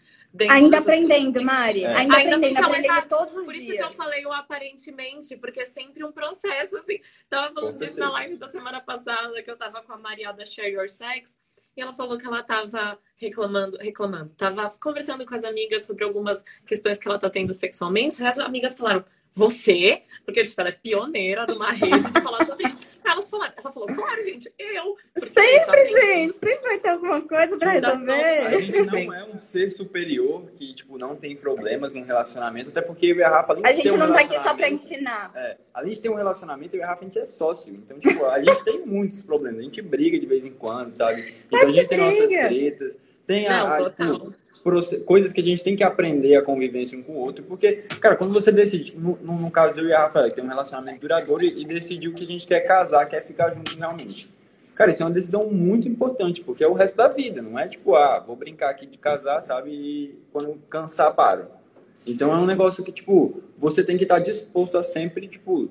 Ainda aprendendo, Mari. É. Ainda, Ainda aprendendo, aprendendo a, todos os por dias. Por isso que eu falei o aparentemente, porque é sempre um processo, assim. Tava falando disso na live da semana passada, que eu tava com a Maria da Share Your Sex. E ela falou que ela tava reclamando, reclamando, tava conversando com as amigas sobre algumas questões que ela tá tendo sexualmente. E as amigas falaram: você, porque tipo, ela é pioneira numa rede de falar sobre isso. Elas falaram, ela falou, claro, gente, eu. Sempre, gente, sempre vai ter alguma coisa pra resolver. A gente não é um ser superior que, tipo, não tem problemas no relacionamento, até porque eu e a Rafa, além A gente não um tá aqui só pra ensinar. É, além de ter um relacionamento, eu e a Rafa, a gente é sócio. Então, tipo, a gente tem muitos problemas. A gente briga de vez em quando, sabe? Então, a gente tem nossas tretas. Tem a, não, a, total coisas que a gente tem que aprender a convivência um com o outro, porque, cara, quando você decide, no, no caso eu e a Rafaela, que tem um relacionamento duradouro e, e decidiu que a gente quer casar, quer ficar junto realmente. Cara, isso é uma decisão muito importante, porque é o resto da vida, não é tipo, ah, vou brincar aqui de casar, sabe, e quando cansar, paro. Então é um negócio que, tipo, você tem que estar disposto a sempre, tipo,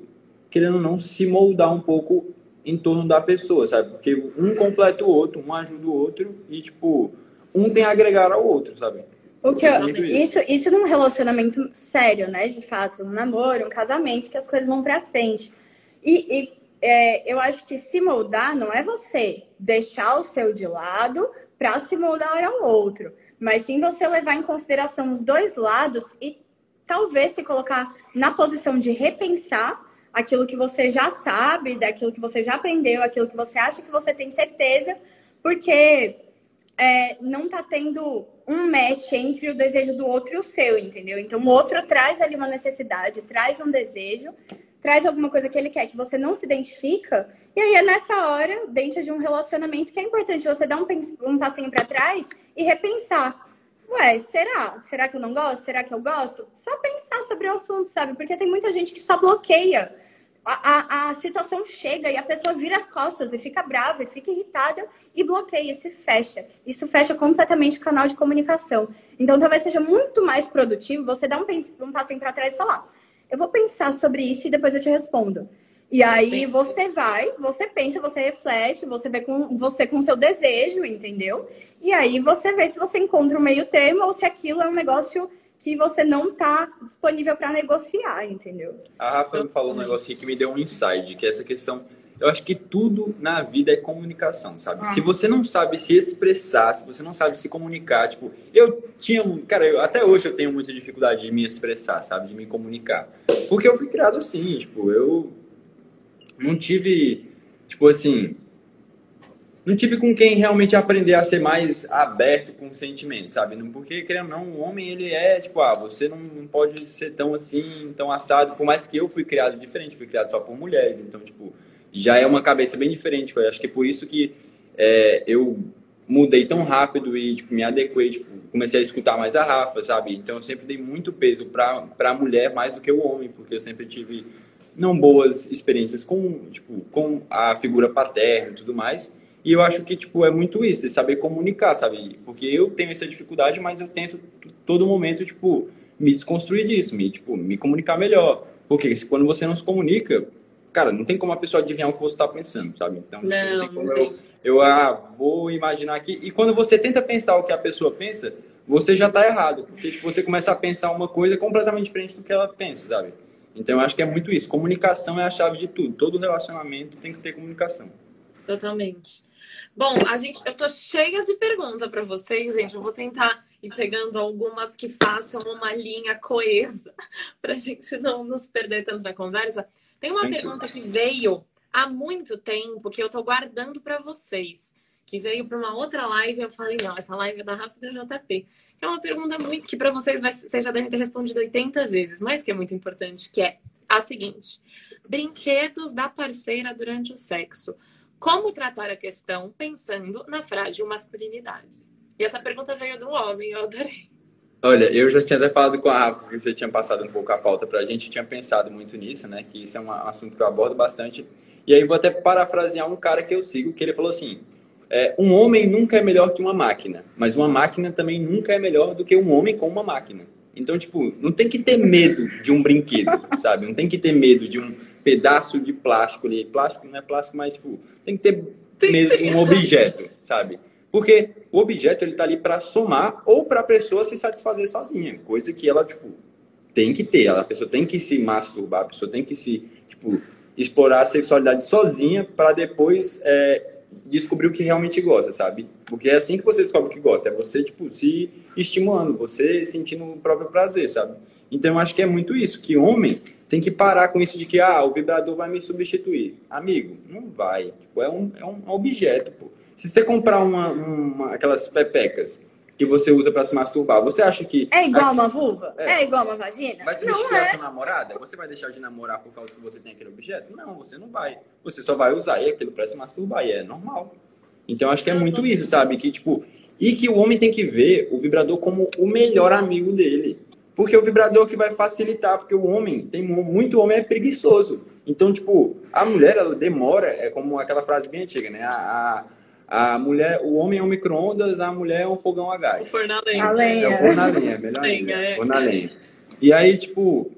querendo ou não, se moldar um pouco em torno da pessoa, sabe? Porque um completa o outro, um ajuda o outro e, tipo, um tem a agregar ao outro, sabe? O que eu, isso, isso num relacionamento sério, né? De fato, um namoro, um casamento, que as coisas vão pra frente. E, e é, eu acho que se moldar não é você deixar o seu de lado para se moldar ao outro, mas sim você levar em consideração os dois lados e talvez se colocar na posição de repensar aquilo que você já sabe, daquilo que você já aprendeu, aquilo que você acha que você tem certeza, porque é, não tá tendo um match entre o desejo do outro e o seu, entendeu? Então, o outro traz ali uma necessidade, traz um desejo, traz alguma coisa que ele quer que você não se identifica, e aí é nessa hora, dentro de um relacionamento, que é importante você dar um, um passinho para trás e repensar. Ué, será? Será que eu não gosto? Será que eu gosto? Só pensar sobre o assunto, sabe? Porque tem muita gente que só bloqueia a, a, a, situação chega e a pessoa vira as costas e fica brava, e fica irritada e bloqueia, e se fecha. Isso fecha completamente o canal de comunicação. Então, talvez seja muito mais produtivo você dar um, um passinho para trás e falar: eu vou pensar sobre isso e depois eu te respondo. E aí Sim. você vai, você pensa, você reflete, você vê com você com seu desejo, entendeu? E aí você vê se você encontra um meio termo ou se aquilo é um negócio que você não está disponível para negociar, entendeu? A Rafa me falou um negócio que me deu um insight, que é essa questão. Eu acho que tudo na vida é comunicação, sabe? Ah. Se você não sabe se expressar, se você não sabe se comunicar, tipo, eu tinha, cara, eu, até hoje eu tenho muita dificuldade de me expressar, sabe? De me comunicar. Porque eu fui criado assim, tipo, eu não tive, tipo assim, não tive com quem realmente aprender a ser mais aberto com sentimentos, sabe? Porque, querendo ou não, o homem, ele é, tipo, ah, você não pode ser tão assim, tão assado, por mais que eu fui criado diferente, fui criado só por mulheres, então, tipo, já é uma cabeça bem diferente, foi, acho que é por isso que é, eu mudei tão rápido e, tipo, me adequei, tipo, comecei a escutar mais a Rafa, sabe? Então, eu sempre dei muito peso pra, pra mulher mais do que o homem, porque eu sempre tive não boas experiências com, tipo, com a figura paterna e tudo mais, e eu acho que, tipo, é muito isso, de saber comunicar, sabe? Porque eu tenho essa dificuldade, mas eu tento todo momento, tipo, me desconstruir disso, me, tipo, me comunicar melhor. Porque quando você não se comunica, cara, não tem como a pessoa adivinhar o que você está pensando, sabe? Então, tipo, não, não tem como eu, eu ah, vou imaginar aqui. E quando você tenta pensar o que a pessoa pensa, você já está errado. Porque tipo, você começa a pensar uma coisa completamente diferente do que ela pensa, sabe? Então, eu acho que é muito isso. Comunicação é a chave de tudo. Todo relacionamento tem que ter comunicação. Totalmente. Bom, a gente, eu tô cheia de perguntas para vocês, gente. Eu vou tentar ir pegando algumas que façam uma linha coesa para a gente não nos perder tanto na conversa. Tem uma pergunta que veio há muito tempo que eu tô guardando para vocês, que veio para uma outra live. Eu falei, não, essa live é da Rápida JP. É uma pergunta muito que para vocês vocês já devem ter respondido 80 vezes, mas que é muito importante, que é a seguinte: brinquedos da parceira durante o sexo Como tratar a questão pensando na frágil masculinidade? E essa pergunta veio do homem, eu adorei. Olha, eu já tinha até falado com a Rafa que você tinha passado um pouco a pauta para a gente, tinha pensado muito nisso, né? Que isso é um assunto que eu abordo bastante. E aí vou até parafrasear um cara que eu sigo, que ele falou assim: é, um homem nunca é melhor que uma máquina, mas uma máquina também nunca é melhor do que um homem com uma máquina. Então, tipo, não tem que ter medo de um brinquedo, sabe? Não tem que ter medo de um pedaço de plástico ali. Plástico não é plástico, mas, tipo, tem que ter de um objeto, sabe? Porque o objeto ele tá ali para somar ou para a pessoa se satisfazer sozinha, coisa que ela tipo tem que ter, a pessoa tem que se masturbar, a pessoa tem que se tipo explorar a sexualidade sozinha para depois é, descobrir o que realmente gosta, sabe? Porque é assim que você descobre o que gosta, é você tipo se estimulando, você sentindo o próprio prazer, sabe? Então eu acho que é muito isso, que homem tem que parar com isso de que ah, o vibrador vai me substituir. Amigo, não vai. Tipo, é um, é um objeto, pô. Se você comprar uma, uma aquelas pepecas que você usa para se masturbar, você acha que. É igual aqui... uma vulva? É. é. igual uma vagina? Vai substituir é. sua namorada? Você vai deixar de namorar por causa que você tem aquele objeto? Não, você não vai. Você só vai usar e aquilo para se masturbar, e é normal. Então acho que é muito isso, sabe? Que tipo. E que o homem tem que ver o vibrador como o melhor amigo dele. Porque o vibrador que vai facilitar, porque o homem, tem muito homem é preguiçoso. Então, tipo, a mulher, ela demora, é como aquela frase bem antiga, né? A, a a mulher, o homem é um micro-ondas, a mulher é um fogão a gás. O forno a lenha. É o lenha, melhor lenha, ainda. É. E aí, tipo,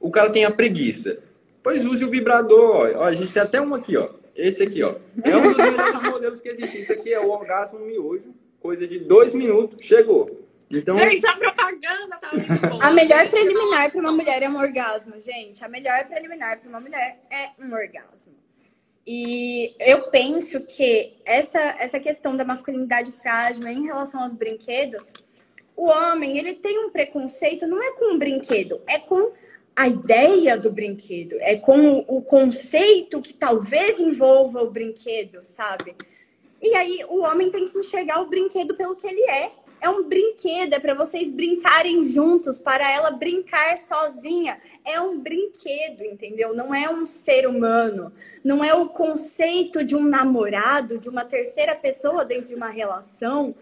o cara tem a preguiça. Pois use o vibrador, ó. ó. A gente tem até um aqui, ó. Esse aqui, ó. É um dos melhores modelos que existe. Isso aqui é o orgasmo miojo. Coisa de dois minutos, chegou. Então... Gente, a propaganda tá muito boa. A melhor preliminar para uma mulher é um orgasmo, gente. A melhor preliminar para uma mulher é um orgasmo. E eu penso que essa, essa questão da masculinidade frágil em relação aos brinquedos, o homem, ele tem um preconceito, não é com o brinquedo, é com a ideia do brinquedo, é com o conceito que talvez envolva o brinquedo, sabe? E aí o homem tem que enxergar o brinquedo pelo que ele é é um brinquedo, é para vocês brincarem juntos, para ela brincar sozinha. É um brinquedo, entendeu? Não é um ser humano. Não é o conceito de um namorado, de uma terceira pessoa dentro de uma relação.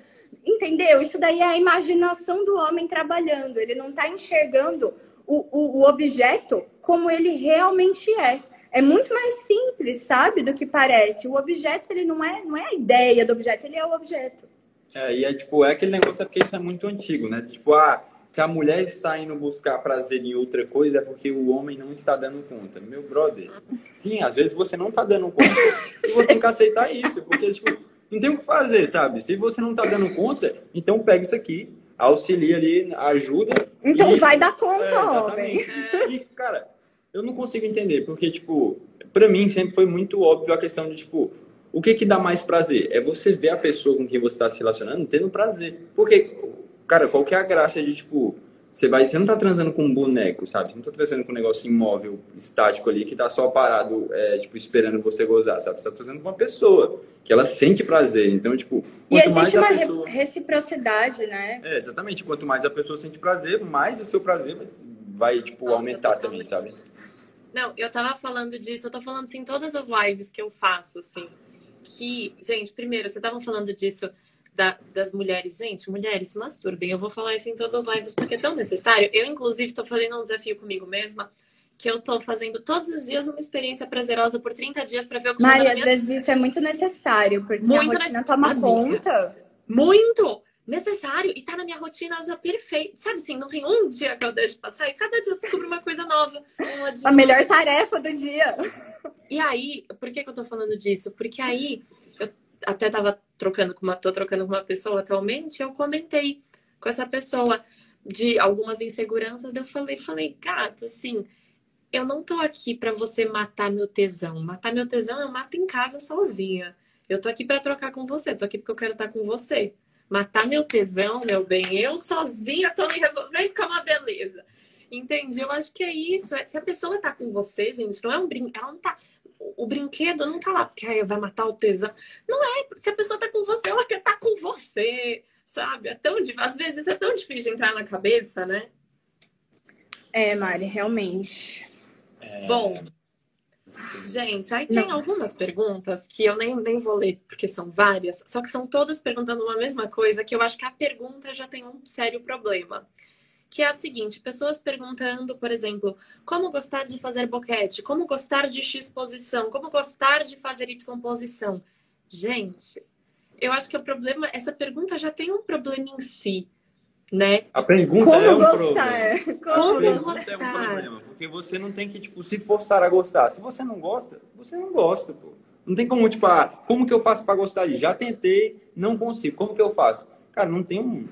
Entendeu? Isso daí é a imaginação do homem trabalhando. Ele não está enxergando o, o, o objeto como ele realmente é. É muito mais simples, sabe, do que parece. O objeto, ele não é, não é a ideia do objeto, ele é o objeto. É, e é tipo, é aquele negócio, é porque isso é muito antigo, né? Tipo, ah, se a mulher está indo buscar prazer em outra coisa, é porque o homem não está dando conta. Meu brother, sim, às vezes você não está dando conta. e você tem que aceitar isso, porque, tipo, não tem o que fazer, sabe? Se você não está dando conta, então pega isso aqui, auxilia ali, ajuda. Então e... vai dar conta, é, homem. E, cara, eu não consigo entender, porque, tipo, pra mim sempre foi muito óbvio a questão de, tipo, o que que dá mais prazer? É você ver a pessoa com quem você está se relacionando tendo prazer. Porque, cara, qual que é a graça de, tipo, você vai, você não tá transando com um boneco, sabe? Você não tá transando com um negócio imóvel, estático ali, que tá só parado, é, tipo, esperando você gozar, sabe? Você tá transando com uma pessoa, que ela sente prazer. Então, tipo, e existe uma pessoa... reciprocidade, né? É, exatamente. Quanto mais a pessoa sente prazer, mais o seu prazer vai, tipo, Nossa, aumentar também, sabe? Não, eu tava falando disso, eu tô falando, assim, todas as lives que eu faço, assim que, gente, primeiro, você estavam falando disso da, das mulheres. Gente, mulheres se masturbem. Eu vou falar isso em todas as lives porque é tão necessário. Eu, inclusive, estou fazendo um desafio comigo mesma que eu tô fazendo todos os dias uma experiência prazerosa por 30 dias para ver o que Mari, às vezes vida. isso é muito necessário, porque muito a rotina toma Amiga. conta. Muito! Necessário e tá na minha rotina já perfeito. Sabe assim, não tem um dia que eu deixo passar e cada dia eu descubro uma coisa nova. a melhor tarefa do dia. E aí, por que, que eu tô falando disso? Porque aí, eu até tava trocando com uma, tô trocando com uma pessoa atualmente, eu comentei com essa pessoa de algumas inseguranças, eu falei, falei, gato, assim, eu não tô aqui para você matar meu tesão. Matar meu tesão eu mato em casa sozinha. Eu tô aqui para trocar com você, tô aqui porque eu quero estar com você. Matar meu tesão, meu bem, eu sozinha tô me resolvendo com uma beleza. Entendi? Eu acho que é isso. É, se a pessoa tá com você, gente, não é um brinco. Ela não tá o brinquedo não tá lá porque aí vai matar o tesão. Não é, se a pessoa tá com você, ela quer estar tá com você, sabe? É tão, às vezes é tão difícil de entrar na cabeça, né? É, Mari, realmente. É... Bom, Gente, aí tem algumas perguntas que eu nem, nem vou ler, porque são várias, só que são todas perguntando uma mesma coisa, que eu acho que a pergunta já tem um sério problema. Que é a seguinte: pessoas perguntando, por exemplo, como gostar de fazer boquete, como gostar de X posição, como gostar de fazer Y posição. Gente, eu acho que o problema, essa pergunta já tem um problema em si né? A pergunta Como é um gostar? problema. Como a pergunta gostar? é um problema, porque você não tem que, tipo, se forçar a gostar. Se você não gosta, você não gosta, pô. Não tem como, tipo, ah, como que eu faço para gostar disso? Já tentei, não consigo. Como que eu faço? Cara, não tem um,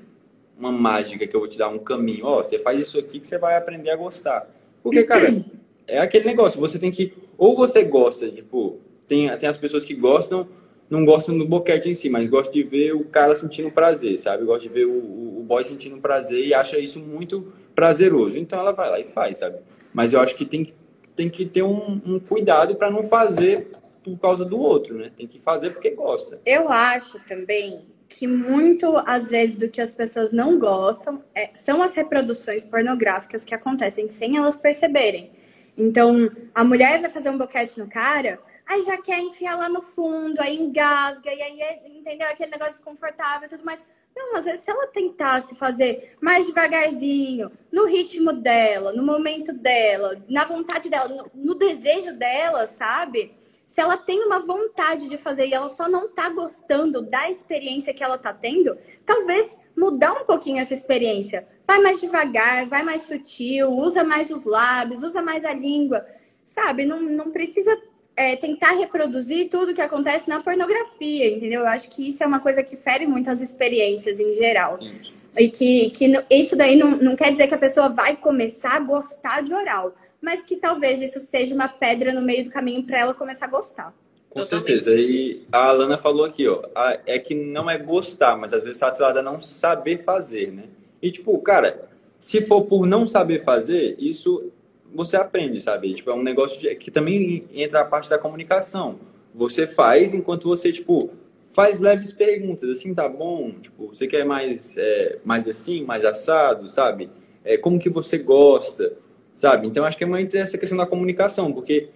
uma mágica que eu vou te dar um caminho. Ó, você faz isso aqui que você vai aprender a gostar. Porque, cara, é aquele negócio. Você tem que... Ou você gosta, tipo... Tem, tem as pessoas que gostam não gostam do boquete em si, mas gosta de ver o cara sentindo prazer, sabe? Gosta de ver o, o boy sentindo prazer e acha isso muito prazeroso. Então ela vai lá e faz, sabe? Mas eu acho que tem, tem que ter um, um cuidado para não fazer por causa do outro, né? Tem que fazer porque gosta. Eu acho também que muito, às vezes, do que as pessoas não gostam é, são as reproduções pornográficas que acontecem sem elas perceberem. Então, a mulher vai fazer um boquete no cara, aí já quer enfiar lá no fundo, aí engasga, e aí, é, entendeu? Aquele negócio desconfortável e tudo mais. Não, às vezes, se ela tentasse fazer mais devagarzinho, no ritmo dela, no momento dela, na vontade dela, no, no desejo dela, sabe? se ela tem uma vontade de fazer e ela só não tá gostando da experiência que ela tá tendo, talvez mudar um pouquinho essa experiência. Vai mais devagar, vai mais sutil, usa mais os lábios, usa mais a língua, sabe? Não, não precisa é, tentar reproduzir tudo que acontece na pornografia, entendeu? Eu acho que isso é uma coisa que fere muito as experiências em geral. Sim. E que, que isso daí não, não quer dizer que a pessoa vai começar a gostar de oral mas que talvez isso seja uma pedra no meio do caminho para ela começar a gostar. Com certeza. E a Alana falou aqui, ó, é que não é gostar, mas às vezes está atrelada a não saber fazer, né? E tipo, cara, se for por não saber fazer, isso você aprende, sabe? Tipo, é um negócio de, que também entra a parte da comunicação. Você faz enquanto você, tipo, faz leves perguntas, assim, tá bom? Tipo, você quer mais, é, mais assim, mais assado, sabe? É, como que você gosta? sabe? Então acho que é muito essa questão da comunicação, porque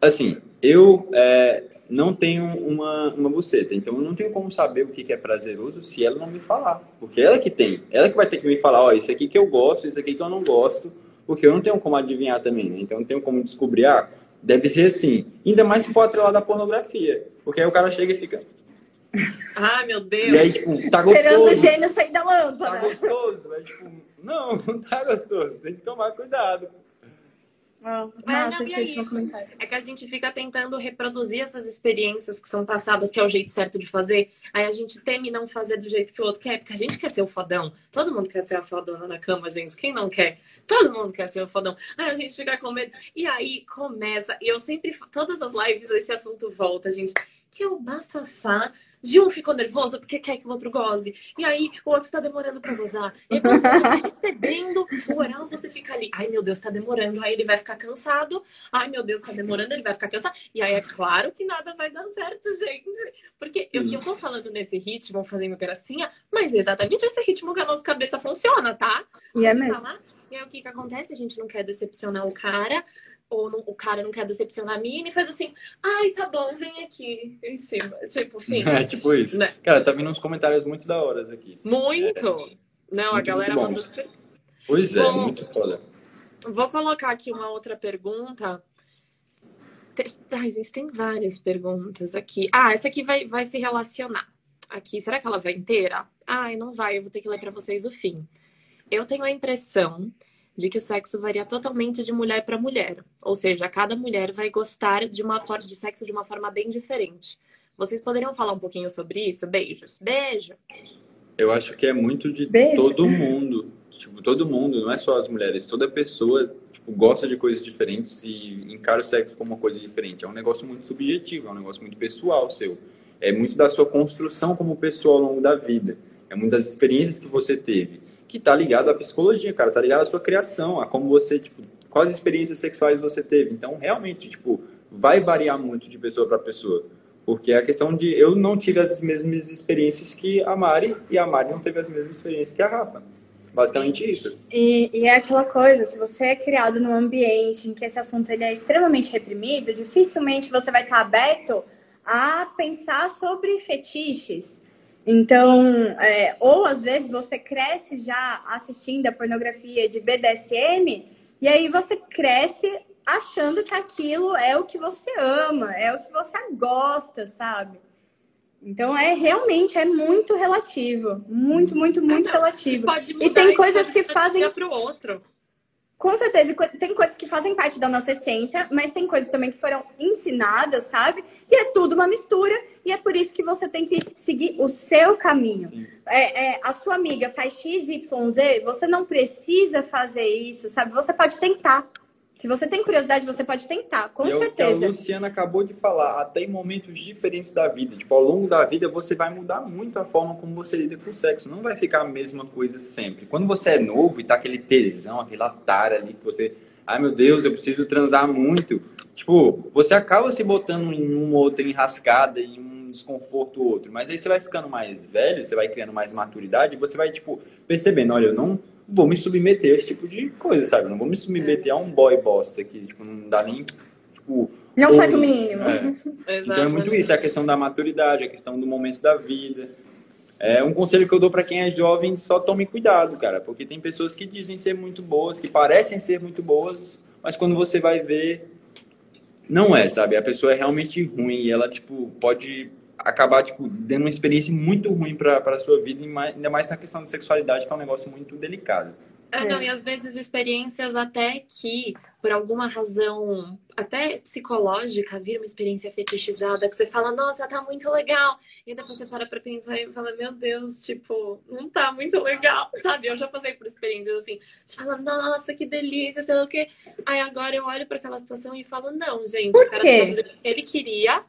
assim, eu é, não tenho uma, uma buceta, então eu não tenho como saber o que, é prazeroso se ela não me falar, porque ela que tem, ela que vai ter que me falar, ó, oh, isso aqui que eu gosto, isso aqui que eu não gosto, porque eu não tenho como adivinhar também, né? Então não tenho como descobrir, ah, deve ser assim. Ainda mais se for atrelado da pornografia, porque aí o cara chega e fica Ai, meu Deus. E aí, tipo, tá gostoso. Esperando o gênio sair da lâmpada. Tá gostoso. Aí, tipo, não, não tá gostoso. Tem que tomar cuidado. Nossa, é, não, é, isso. é que a gente fica tentando reproduzir essas experiências que são passadas, que é o jeito certo de fazer. Aí a gente teme não fazer do jeito que o outro quer, porque a gente quer ser o fodão. Todo mundo quer ser a fodona na cama, gente. Quem não quer? Todo mundo quer ser o fodão. Aí a gente fica com medo. E aí começa. E eu sempre, todas as lives, esse assunto volta, gente. Que é o bafafá de um ficou nervoso porque quer que o outro goze. E aí o outro está demorando para gozar. E quando você tá recebendo o oral, você fica ali. Ai, meu Deus, está demorando. Aí ele vai ficar cansado. Ai, meu Deus, está demorando, ele vai ficar cansado. E aí é claro que nada vai dar certo, gente. Porque eu, eu tô falando nesse ritmo, fazendo gracinha, mas é exatamente esse ritmo que a nossa cabeça funciona, tá? E é mesmo. E aí o que que acontece? A gente não quer decepcionar o cara, ou não, o cara não quer decepcionar a mina e faz assim, ai, tá bom, vem aqui em cima. Tipo, fim. É, tipo isso. Né? Cara, tá vindo uns comentários muito da hora aqui. Muito! É, não, muito, a galera mandou. Pois é, muito foda. Vou colocar aqui uma outra pergunta. Ai, gente, tem várias perguntas aqui. Ah, essa aqui vai, vai se relacionar. Aqui, será que ela vai inteira? Ai, não vai, eu vou ter que ler para vocês o fim. Eu tenho a impressão de que o sexo varia totalmente de mulher para mulher. Ou seja, cada mulher vai gostar de uma forma de sexo de uma forma bem diferente. Vocês poderiam falar um pouquinho sobre isso? Beijos. Beijo. Eu acho que é muito de Beijo. todo mundo. Tipo, todo mundo, não é só as mulheres. Toda pessoa tipo, gosta de coisas diferentes e encara o sexo como uma coisa diferente. É um negócio muito subjetivo, é um negócio muito pessoal seu. É muito da sua construção como pessoa ao longo da vida. É muito das experiências que você teve que tá ligado à psicologia, cara, tá ligado à sua criação, a como você, tipo, quais experiências sexuais você teve. Então, realmente, tipo, vai variar muito de pessoa para pessoa. Porque é a questão de eu não tive as mesmas experiências que a Mari e a Mari não teve as mesmas experiências que a Rafa. Basicamente isso. E, e, é aquela coisa, se você é criado num ambiente em que esse assunto ele é extremamente reprimido, dificilmente você vai estar aberto a pensar sobre fetiches. Então, é, ou às vezes você cresce já assistindo a pornografia de BDSM, e aí você cresce achando que aquilo é o que você ama, é o que você gosta, sabe? Então é realmente é muito relativo, muito, muito, muito relativo. Pode mudar, e tem coisas que fazem para o outro. Com certeza, tem coisas que fazem parte da nossa essência, mas tem coisas também que foram ensinadas, sabe? E é tudo uma mistura, e é por isso que você tem que seguir o seu caminho. É, é, a sua amiga faz X, Y, Z, você não precisa fazer isso, sabe? Você pode tentar. Se você tem curiosidade, você pode tentar, com certeza. É o que a Luciana acabou de falar, até em momentos diferentes da vida. Tipo, ao longo da vida, você vai mudar muito a forma como você lida com o sexo. Não vai ficar a mesma coisa sempre. Quando você é novo e tá aquele tesão, aquela tara ali que você. Ai meu Deus, eu preciso transar muito. Tipo, você acaba se botando em uma outra enrascada, em um desconforto outro. Mas aí você vai ficando mais velho, você vai criando mais maturidade, e você vai, tipo, percebendo, olha, eu não vou me submeter a esse tipo de coisa, sabe? Não vou me submeter a um boy bosta que, tipo, não dá nem, tipo... Não faz o mínimo. É. então é muito isso, é a questão da maturidade, a questão do momento da vida. É um conselho que eu dou para quem é jovem, só tome cuidado, cara, porque tem pessoas que dizem ser muito boas, que parecem ser muito boas, mas quando você vai ver, não é, sabe? A pessoa é realmente ruim e ela, tipo, pode acabar tipo, dando uma experiência muito ruim para a sua vida, ainda mais na questão de sexualidade, que é um negócio muito delicado. É, não, e às vezes experiências até que, por alguma razão, até psicológica, vira uma experiência fetichizada, que você fala, nossa, tá muito legal. E depois você para pra pensar e fala, meu Deus, tipo, não tá muito legal, sabe? Eu já passei por experiências assim, você fala, nossa, que delícia, sei lá o quê. Aí agora eu olho para aquela situação e falo, não, gente, por o cara quê? Tá ele queria,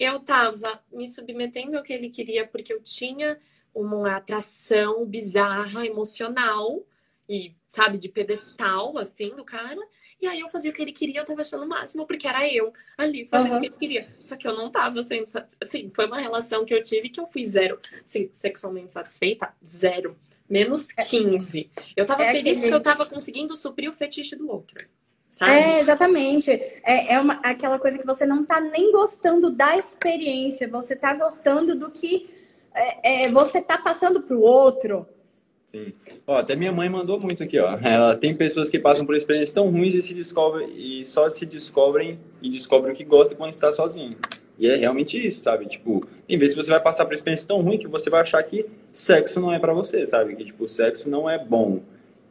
eu estava me submetendo ao que ele queria porque eu tinha uma atração bizarra, emocional e, sabe, de pedestal, assim, do cara. E aí eu fazia o que ele queria, eu tava achando o máximo, porque era eu ali fazendo uhum. o que ele queria. Só que eu não tava sendo. Assim, foi uma relação que eu tive que eu fui zero, assim, sexualmente satisfeita, zero. Menos 15. É. Eu tava é feliz aquele... porque eu tava conseguindo suprir o fetiche do outro. Sabe? É, exatamente. É, é uma, aquela coisa que você não tá nem gostando da experiência, você tá gostando do que é, é, você tá passando pro outro. Sim. Ó, até minha mãe mandou muito aqui, ó. Ela tem pessoas que passam por experiências tão ruins e se descobrem e só se descobrem e descobrem o que gosta quando está sozinho. E é realmente isso, sabe? Tipo, em vez de você vai passar por experiência tão ruim que você vai achar que sexo não é para você, sabe? Que tipo, sexo não é bom.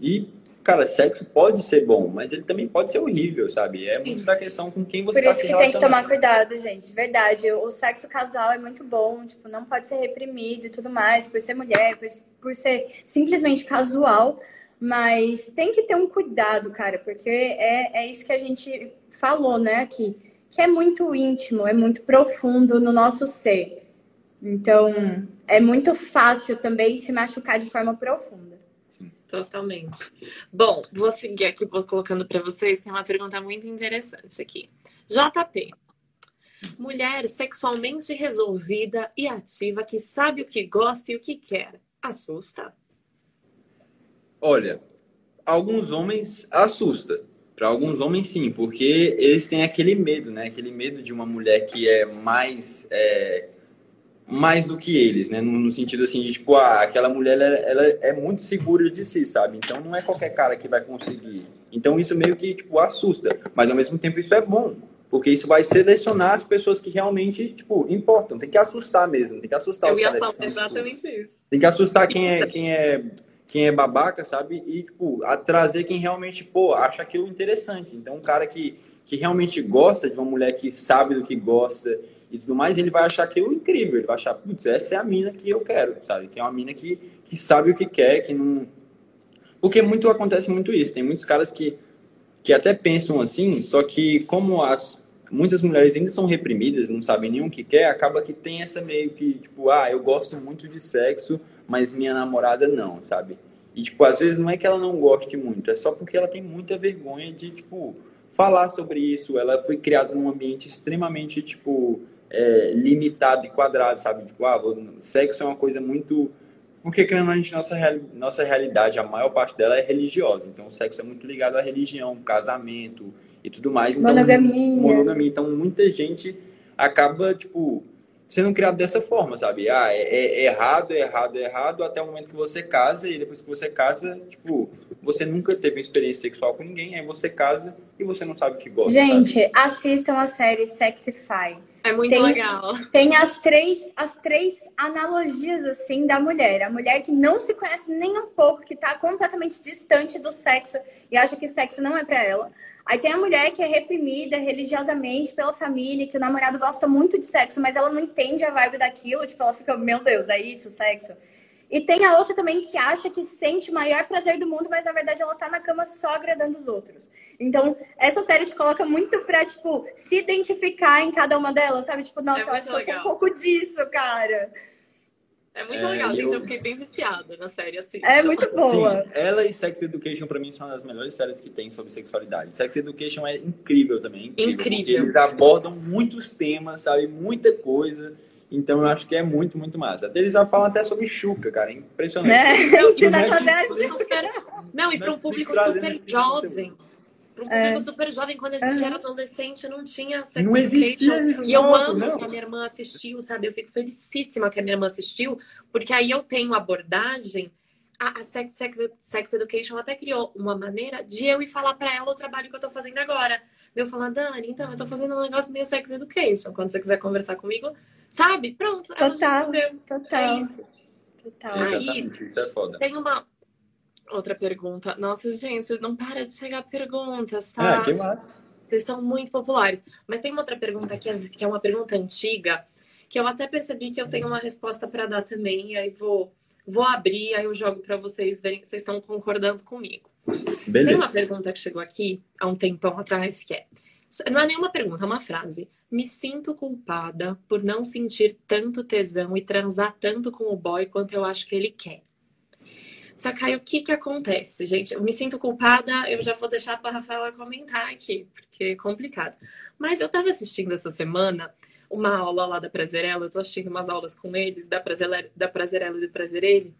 E cara, sexo pode ser bom, mas ele também pode ser horrível, sabe? É Sim. muito da questão com quem você Por tá isso que tem que tomar cuidado, gente. Verdade. O sexo casual é muito bom, tipo, não pode ser reprimido e tudo mais, por ser mulher, por, por ser simplesmente casual. Mas tem que ter um cuidado, cara, porque é, é isso que a gente falou, né, aqui. Que é muito íntimo, é muito profundo no nosso ser. Então, é muito fácil também se machucar de forma profunda. Totalmente. Bom, vou seguir aqui vou colocando para vocês. Tem uma pergunta muito interessante aqui. JP. Mulher sexualmente resolvida e ativa que sabe o que gosta e o que quer. Assusta? Olha, alguns homens assusta. Para alguns homens, sim, porque eles têm aquele medo, né? Aquele medo de uma mulher que é mais é, mais do que eles, né? No, no sentido assim de tipo, ah, aquela mulher ela, ela, é muito segura de si, sabe? Então não é qualquer cara que vai conseguir. Então isso meio que tipo assusta, mas ao mesmo tempo isso é bom, porque isso vai selecionar as pessoas que realmente tipo importam. Tem que assustar mesmo, tem que assustar Eu os ia. Falar exatamente tipo, isso. Tem que assustar quem é quem é quem é babaca, sabe? E tipo a trazer quem realmente pô acha aquilo interessante. Então um cara que que realmente gosta de uma mulher que sabe do que gosta e tudo mais, ele vai achar aquilo incrível. Ele vai achar, putz, essa é a mina que eu quero, sabe? Que é uma mina que, que sabe o que quer, que não. Porque muito acontece muito isso. Tem muitos caras que, que até pensam assim, só que como as muitas mulheres ainda são reprimidas, não sabem nem o que quer, acaba que tem essa meio que, tipo, ah, eu gosto muito de sexo, mas minha namorada não, sabe? E, tipo, às vezes não é que ela não goste muito, é só porque ela tem muita vergonha de, tipo, falar sobre isso. Ela foi criada num ambiente extremamente, tipo, é, limitado e quadrado, sabe? Tipo, ah, sexo é uma coisa muito. Porque, querendo a gente, nossa, nossa realidade, a maior parte dela é religiosa. Então, o sexo é muito ligado à religião, casamento e tudo mais. Então, monogamia. Monogamia. Então, muita gente acaba, tipo, sendo criado dessa forma, sabe? Ah, é, é, errado, é errado, é errado, até o momento que você casa, e depois que você casa, tipo, você nunca teve uma experiência sexual com ninguém, aí você casa e você não sabe o que gosta. Gente, sabe? assistam a série Sexify. É muito tem, legal. Tem as três, as três analogias, assim, da mulher. A mulher que não se conhece nem um pouco, que tá completamente distante do sexo e acha que sexo não é para ela. Aí tem a mulher que é reprimida religiosamente pela família, que o namorado gosta muito de sexo, mas ela não entende a vibe daquilo, tipo, ela fica, meu Deus, é isso, sexo. E tem a outra também que acha que sente o maior prazer do mundo, mas na verdade ela tá na cama só agradando os outros. Então, essa série te coloca muito pra, tipo, se identificar em cada uma delas, sabe? Tipo, nossa, é eu acho que eu sou um pouco disso, cara. É muito é, legal, gente. Eu... eu... fiquei bem viciada na série, assim. É muito boa. Sim, ela e Sex Education, pra mim, são uma das melhores séries que tem sobre sexualidade. Sex Education é incrível também. Incrível. incrível. Eles abordam muitos temas, sabe? Muita coisa. Então eu acho que é muito, muito massa. Eles falam até sobre Chuca, cara. É impressionante. É, é Chuca. Não, e para um público super jovem para um público é. super jovem, quando a gente é. era adolescente, não tinha sex não existia isso, E eu amo não. que a minha irmã assistiu, sabe? Eu fico felicíssima que a minha irmã assistiu, porque aí eu tenho abordagem. A, a sex, sex, sex Education até criou uma maneira de eu ir falar para ela o trabalho que eu tô fazendo agora. Eu falar, Dani, então, eu tô fazendo um negócio meio Sex Education. Quando você quiser conversar comigo, sabe? Pronto, ela total, já Total. É isso. Total. Aí, isso é foda. Tem uma, Outra pergunta. Nossa, gente, não para de chegar perguntas, tá? Ah, que massa. Vocês estão muito populares. Mas tem uma outra pergunta que é, que é uma pergunta antiga, que eu até percebi que eu tenho uma resposta para dar também, e aí vou, vou abrir, aí eu jogo para vocês verem que vocês estão concordando comigo. Beleza. Tem uma pergunta que chegou aqui há um tempão atrás, que é. Não é nenhuma pergunta, é uma frase. Me sinto culpada por não sentir tanto tesão e transar tanto com o boy quanto eu acho que ele quer. Só que aí o que que acontece, gente? Eu me sinto culpada, eu já vou deixar para a Rafaela comentar aqui, porque é complicado. Mas eu estava assistindo essa semana uma aula lá da Prazerela, eu tô assistindo umas aulas com eles, da Prazerela, da Prazerela e do Prazerele,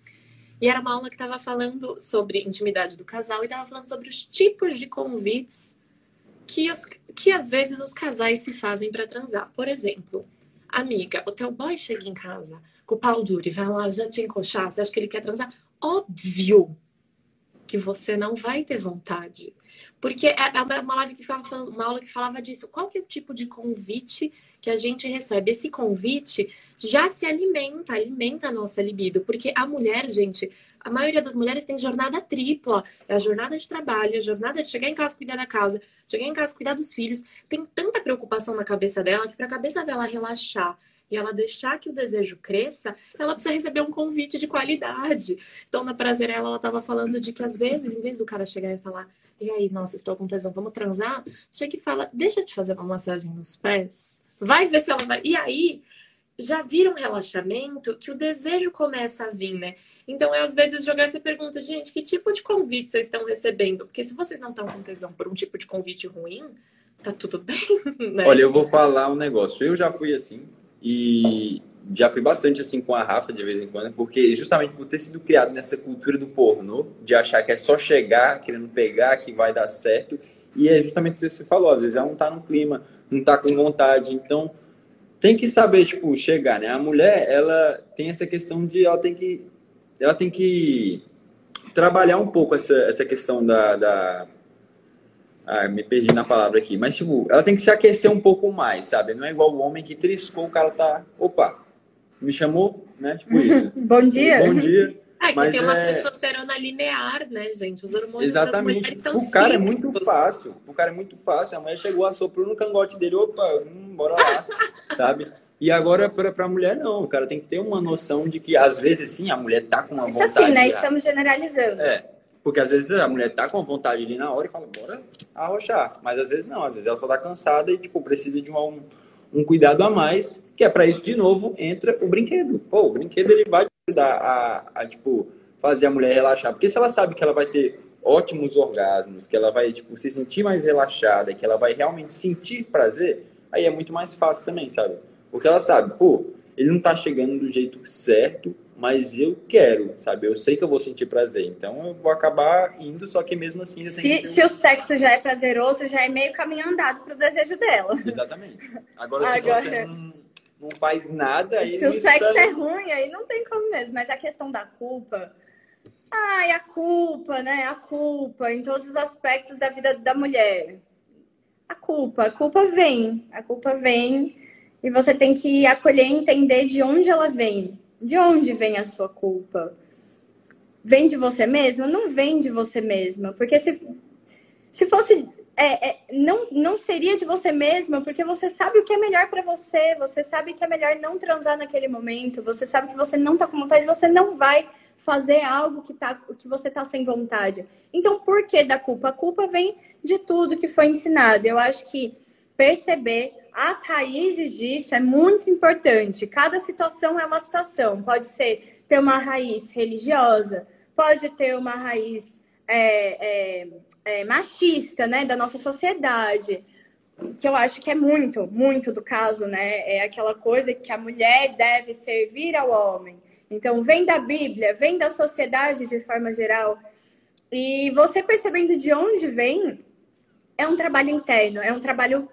e era uma aula que estava falando sobre intimidade do casal e estava falando sobre os tipos de convites que, os, que às vezes os casais se fazem para transar. Por exemplo, amiga, o teu boy chega em casa com o pau duro e vai lá já te encoxar, você acha que ele quer transar? óbvio que você não vai ter vontade. Porque é, é uma live que ficava falando, uma aula que falava disso. Qual que é o tipo de convite que a gente recebe? Esse convite já se alimenta, alimenta a nossa libido. Porque a mulher, gente, a maioria das mulheres tem jornada tripla. É a jornada de trabalho, a jornada de chegar em casa cuidar da casa, chegar em casa cuidar dos filhos. Tem tanta preocupação na cabeça dela que para a cabeça dela relaxar e ela deixar que o desejo cresça, ela precisa receber um convite de qualidade. Então, na Prazerela, ela estava falando de que às vezes, em vez do cara chegar e falar, e aí, nossa, estou com tesão, vamos transar, chega e fala, deixa eu te fazer uma massagem nos pés, vai ver se ela vai. E aí, já vira um relaxamento que o desejo começa a vir, né? Então, é às vezes jogar essa pergunta, gente, que tipo de convite vocês estão recebendo? Porque se vocês não estão com tesão por um tipo de convite ruim, tá tudo bem, né? Olha, eu vou falar um negócio. Eu já fui assim, e já fui bastante assim com a Rafa de vez em quando, porque justamente por ter sido criado nessa cultura do pornô, de achar que é só chegar querendo pegar que vai dar certo, e é justamente o que você falou, às vezes ela não tá no clima, não tá com vontade, então tem que saber, tipo, chegar, né? A mulher, ela tem essa questão de, ela tem que, ela tem que trabalhar um pouco essa, essa questão da, da ah, me perdi na palavra aqui. Mas, tipo, ela tem que se aquecer um pouco mais, sabe? Não é igual o homem que triscou, o cara tá. Opa, me chamou, né? Tipo isso. Bom dia. Bom dia. É, que tem uma é... testosterona linear, né, gente? Os hormônios Exatamente. das são O cara cíclicos. é muito fácil. O cara é muito fácil. A mulher chegou, assoprou no cangote dele. Opa, hum, bora lá, sabe? E agora, para a mulher, não. O cara tem que ter uma noção de que, às vezes, sim, a mulher tá com uma Isso vontade... Isso assim, né? Estamos generalizando. É. Porque às vezes a mulher tá com vontade ali na hora e fala, bora arrochar. Mas às vezes não, às vezes ela só tá cansada e, tipo, precisa de um, um cuidado a mais, que é para isso, de novo, entra o brinquedo. Pô, o brinquedo ele vai ajudar a, a, tipo, fazer a mulher relaxar. Porque se ela sabe que ela vai ter ótimos orgasmos, que ela vai, tipo, se sentir mais relaxada, que ela vai realmente sentir prazer, aí é muito mais fácil também, sabe? Porque ela sabe, pô, ele não tá chegando do jeito certo, mas eu quero, sabe? Eu sei que eu vou sentir prazer, então eu vou acabar indo, só que mesmo assim... Se, se o sexo já é prazeroso, já é meio caminho andado pro desejo dela. Exatamente. Agora, Agora... se você não, não faz nada... Aí se o sexo é ruim, aí não tem como mesmo. Mas a questão da culpa... Ai, a culpa, né? A culpa em todos os aspectos da vida da mulher. A culpa, a culpa vem, a culpa vem e você tem que acolher e entender de onde ela vem. De onde vem a sua culpa? Vem de você mesma? Não vem de você mesma. Porque se, se fosse. É, é, não, não seria de você mesma, porque você sabe o que é melhor para você, você sabe que é melhor não transar naquele momento, você sabe que você não tá com vontade, você não vai fazer algo que, tá, que você tá sem vontade. Então, por que da culpa? A culpa vem de tudo que foi ensinado. Eu acho que perceber as raízes disso é muito importante. Cada situação é uma situação. Pode ser ter uma raiz religiosa, pode ter uma raiz é, é, é, machista, né, da nossa sociedade, que eu acho que é muito, muito do caso, né? É aquela coisa que a mulher deve servir ao homem. Então, vem da Bíblia, vem da sociedade de forma geral. E você percebendo de onde vem, é um trabalho interno, é um trabalho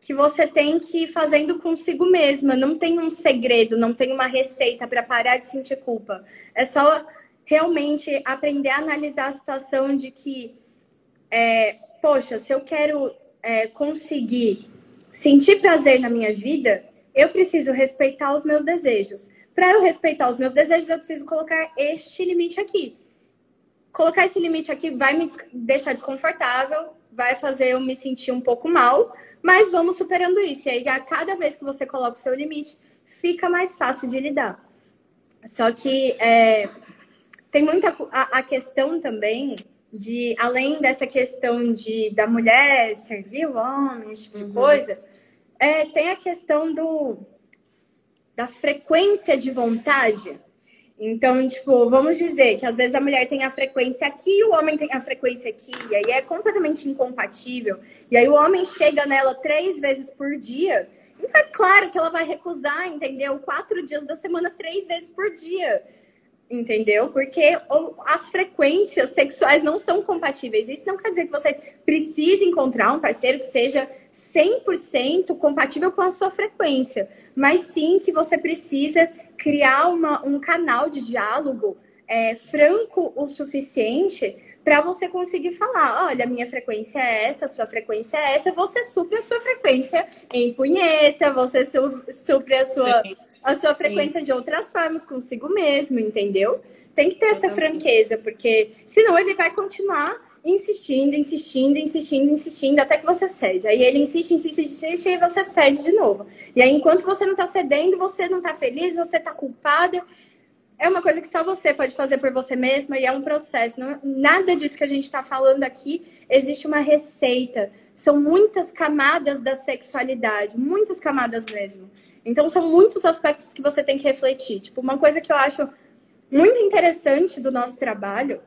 que você tem que ir fazendo consigo mesma. Não tem um segredo, não tem uma receita para parar de sentir culpa. É só realmente aprender a analisar a situação de que, é, poxa, se eu quero é, conseguir sentir prazer na minha vida, eu preciso respeitar os meus desejos. Para eu respeitar os meus desejos, eu preciso colocar este limite aqui. Colocar esse limite aqui vai me deixar desconfortável, vai fazer eu me sentir um pouco mal, mas vamos superando isso. E aí, a cada vez que você coloca o seu limite, fica mais fácil de lidar. Só que é, tem muita a, a, questão também de, além dessa questão de da mulher servir o homem, esse tipo uhum. de coisa, é, tem a questão do da frequência de vontade. Então, tipo, vamos dizer que às vezes a mulher tem a frequência aqui e o homem tem a frequência aqui, e aí é completamente incompatível. E aí o homem chega nela três vezes por dia. Então é claro que ela vai recusar, entendeu? Quatro dias da semana, três vezes por dia entendeu? Porque as frequências sexuais não são compatíveis. Isso não quer dizer que você precise encontrar um parceiro que seja 100% compatível com a sua frequência, mas sim que você precisa criar uma, um canal de diálogo é, franco o suficiente para você conseguir falar, olha, minha frequência é essa, sua frequência é essa, você supre a sua frequência em punheta, você supre a sua Sim a sua frequência Sim. de outras formas consigo mesmo, entendeu? Tem que ter essa franqueza, porque senão ele vai continuar insistindo, insistindo, insistindo, insistindo, até que você cede. Aí ele insiste, insiste, insiste, e você cede de novo. E aí, enquanto você não tá cedendo, você não tá feliz, você tá culpada. É uma coisa que só você pode fazer por você mesma e é um processo. Não, nada disso que a gente está falando aqui existe uma receita. São muitas camadas da sexualidade, muitas camadas mesmo. Então, são muitos aspectos que você tem que refletir. Tipo, uma coisa que eu acho muito interessante do nosso trabalho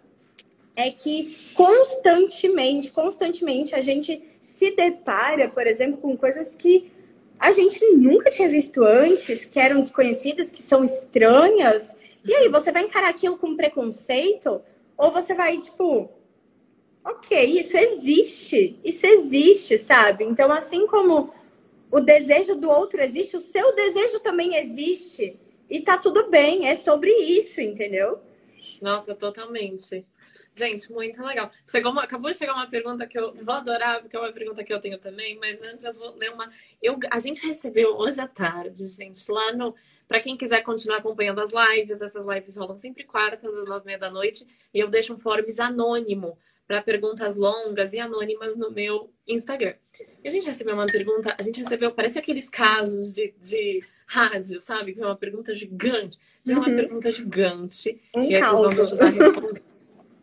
é que constantemente, constantemente, a gente se depara, por exemplo, com coisas que a gente nunca tinha visto antes, que eram desconhecidas, que são estranhas. E aí, você vai encarar aquilo com preconceito? Ou você vai, tipo, ok, isso existe, isso existe, sabe? Então, assim como o desejo do outro existe, o seu desejo também existe. E tá tudo bem, é sobre isso, entendeu? Nossa, totalmente. Gente, muito legal. Chegou uma, acabou de chegar uma pergunta que eu vou adorar, porque é uma pergunta que eu tenho também, mas antes eu vou ler uma. Eu, a gente recebeu hoje à tarde, gente, lá no. Para quem quiser continuar acompanhando as lives, essas lives rolam sempre quartas, às nove e meia da noite, e eu deixo um Forbes anônimo para perguntas longas e anônimas no meu Instagram. E a gente recebeu uma pergunta, a gente recebeu, parece aqueles casos de, de rádio, sabe? Que é uma pergunta gigante. É uma uhum. pergunta gigante. Um e aí vocês vão me ajudar a responder.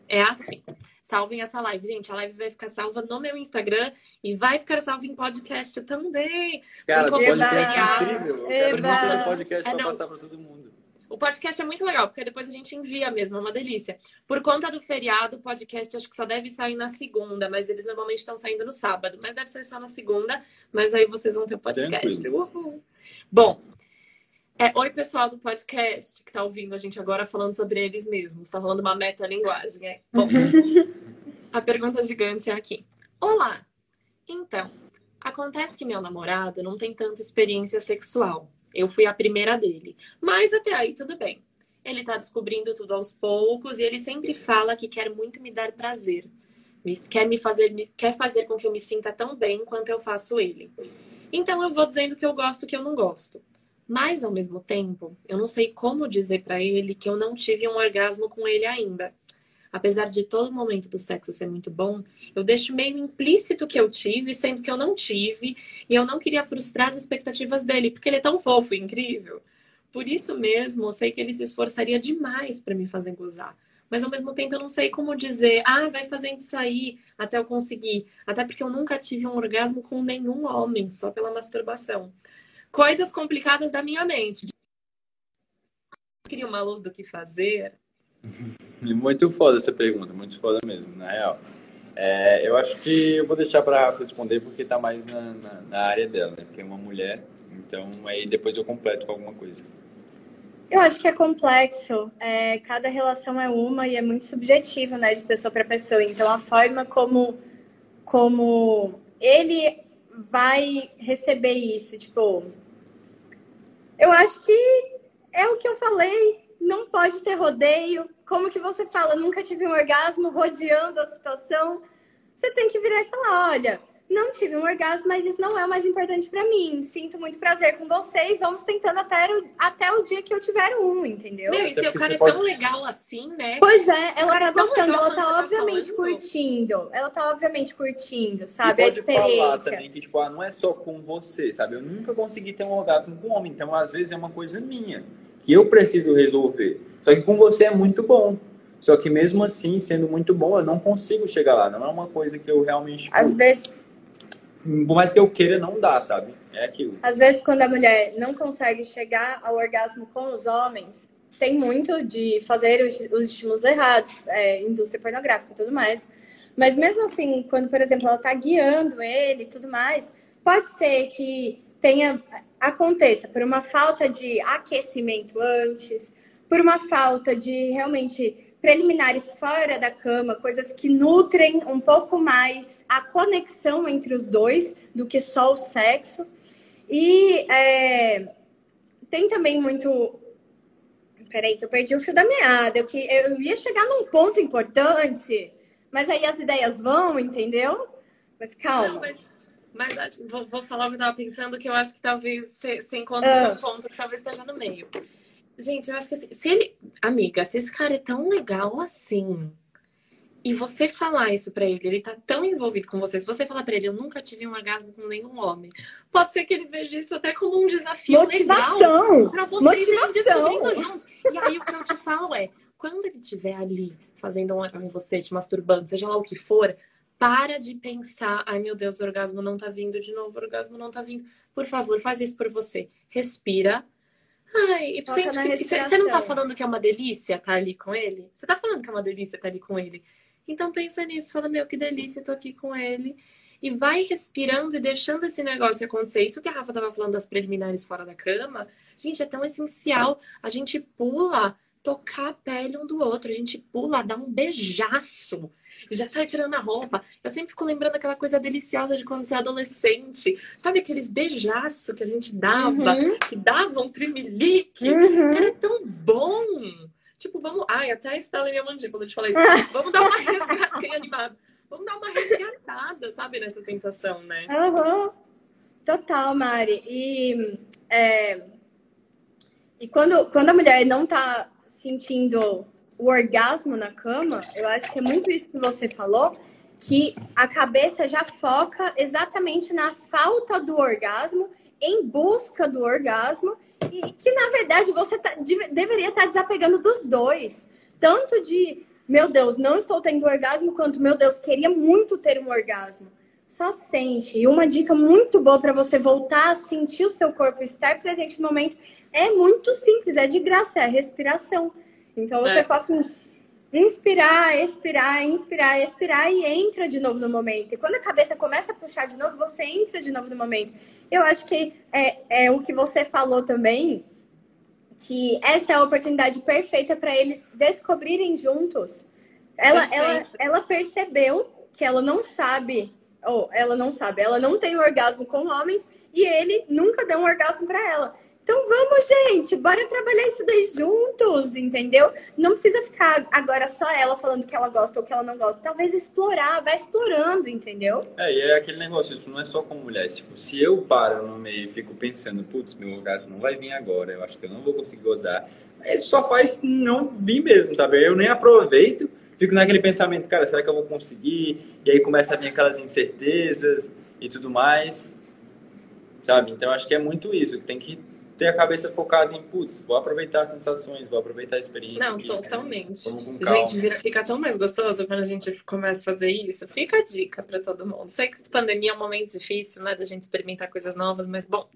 É assim. Salvem essa live. Gente, a live vai ficar salva no meu Instagram e vai ficar salva em podcast também. Cara, podcast é incrível. Eu quero podcast é, para passar para todo mundo. O podcast é muito legal, porque depois a gente envia mesmo, é uma delícia. Por conta do feriado, o podcast acho que só deve sair na segunda, mas eles normalmente estão saindo no sábado. Mas deve ser só na segunda, mas aí vocês vão ter o podcast. Bom, É, oi, pessoal do podcast que tá ouvindo a gente agora falando sobre eles mesmos. Tá rolando uma meta-linguagem, é? Bom, a pergunta gigante é aqui. Olá! Então, acontece que meu namorado não tem tanta experiência sexual. Eu fui a primeira dele. Mas até aí tudo bem. Ele tá descobrindo tudo aos poucos e ele sempre fala que quer muito me dar prazer. Quer me fazer, quer fazer com que eu me sinta tão bem quanto eu faço ele. Então eu vou dizendo que eu gosto que eu não gosto. Mas, ao mesmo tempo, eu não sei como dizer para ele que eu não tive um orgasmo com ele ainda. Apesar de todo momento do sexo ser muito bom, eu deixo meio implícito que eu tive, sendo que eu não tive, e eu não queria frustrar as expectativas dele, porque ele é tão fofo e incrível. Por isso mesmo, eu sei que ele se esforçaria demais para me fazer gozar. Mas ao mesmo tempo eu não sei como dizer, ah, vai fazendo isso aí até eu conseguir. Até porque eu nunca tive um orgasmo com nenhum homem, só pela masturbação coisas complicadas da minha mente. Queria uma luz do que fazer. muito foda essa pergunta, muito foda mesmo, na real. É, eu acho que eu vou deixar para Rafa responder porque está mais na, na, na, área dela, né? Porque é uma mulher, então aí depois eu completo com alguma coisa. Eu acho que é complexo. É, cada relação é uma e é muito subjetivo, né, de pessoa para pessoa. Então a forma como como ele vai receber isso? Tipo, eu acho que é o que eu falei, não pode ter rodeio. Como que você fala, nunca tive um orgasmo rodeando a situação? Você tem que virar e falar, olha, não tive um orgasmo, mas isso não é o mais importante para mim. Sinto muito prazer com você e vamos tentando até, o, até o dia que eu tiver um, entendeu? Meu, e seu cara é tão legal assim, né? Pois é, ela tá é gostando, ela tá obviamente tá curtindo. Ela tá obviamente curtindo, sabe? a experiência. falar também que, tipo, ah, não é só com você, sabe? Eu nunca consegui ter um orgasmo com um homem, então às vezes é uma coisa minha, que eu preciso resolver. Só que com você é muito bom. Só que mesmo assim, sendo muito bom, eu não consigo chegar lá. Não é uma coisa que eu realmente. Às vezes por mais que eu queira, não dá, sabe? É aquilo. Às vezes, quando a mulher não consegue chegar ao orgasmo com os homens, tem muito de fazer os, os estímulos errados, é, indústria pornográfica e tudo mais. Mas mesmo assim, quando, por exemplo, ela está guiando ele e tudo mais, pode ser que tenha aconteça por uma falta de aquecimento antes, por uma falta de realmente preliminares fora da cama, coisas que nutrem um pouco mais a conexão entre os dois do que só o sexo. E é, tem também muito. Peraí, que eu perdi o fio da meada. Eu, que, eu ia chegar num ponto importante, mas aí as ideias vão, entendeu? Mas calma. Não, mas, mas vou, vou, falar o que eu estava pensando, que eu acho que talvez você encontre ah. um ponto que talvez esteja no meio. Gente, eu acho que assim, se ele. Amiga, se esse cara é tão legal assim, e você falar isso para ele, ele tá tão envolvido com você, se você falar para ele, eu nunca tive um orgasmo com nenhum homem, pode ser que ele veja isso até como um desafio Motivação. legal pra vocês Motivação. descobrindo juntos. E aí o que eu te falo é, quando ele estiver ali fazendo um em você, te masturbando, seja lá o que for, para de pensar, ai meu Deus, o orgasmo não tá vindo de novo, o orgasmo não tá vindo. Por favor, faz isso por você. Respira, Ai, você não tá falando que é uma delícia estar tá ali com ele? Você tá falando que é uma delícia estar tá ali com ele? Então pensa nisso, fala, meu, que delícia, tô aqui com ele. E vai respirando e deixando esse negócio acontecer. Isso que a Rafa tava falando das preliminares fora da cama, gente, é tão essencial. A gente pula tocar a pele um do outro. A gente pula, dá um beijaço. Já sai tirando a roupa. Eu sempre fico lembrando aquela coisa deliciosa de quando você é adolescente. Sabe aqueles beijaços que a gente dava? Uhum. Que davam um trimelique? Uhum. Era tão bom. Tipo, vamos. Ai, até estala minha mandíbula de falar isso. vamos dar uma resgatada. Fiquei animado. Vamos dar uma resgatada, sabe, nessa sensação, né? Uhum. Total, Mari. E, é... e quando, quando a mulher não tá sentindo o orgasmo na cama, eu acho que é muito isso que você falou, que a cabeça já foca exatamente na falta do orgasmo, em busca do orgasmo, e que na verdade você tá, deveria estar tá desapegando dos dois. Tanto de, meu Deus, não estou tendo orgasmo, quanto, meu Deus, queria muito ter um orgasmo. Só sente. E uma dica muito boa para você voltar a sentir o seu corpo, estar presente no momento, é muito simples, é de graça, é a respiração. Então você é. foca em inspirar, expirar, inspirar, expirar e entra de novo no momento. E quando a cabeça começa a puxar de novo, você entra de novo no momento. Eu acho que é, é o que você falou também que essa é a oportunidade perfeita para eles descobrirem juntos. Ela, ela, ela percebeu que ela não sabe, ou ela não sabe, ela não tem orgasmo com homens e ele nunca deu um orgasmo para ela. Então vamos, gente, bora trabalhar isso daí juntos, entendeu? Não precisa ficar agora só ela falando que ela gosta ou que ela não gosta. Talvez explorar, vai explorando, entendeu? É, e é aquele negócio, isso não é só com mulher. Tipo, se eu paro no meio e fico pensando, putz, meu lugar não vai vir agora, eu acho que eu não vou conseguir gozar. Ele só faz não vir mesmo, sabe? Eu nem aproveito, fico naquele pensamento, cara, será que eu vou conseguir? E aí começa a vir aquelas incertezas e tudo mais, sabe? Então acho que é muito isso, que tem que ter a cabeça focada em, putz, vou aproveitar as sensações, vou aproveitar a experiência. Não, aqui, totalmente. Né? Gente, vira, fica tão mais gostoso quando a gente começa a fazer isso. Fica a dica para todo mundo. Sei que pandemia é um momento difícil, né, da gente experimentar coisas novas, mas bom.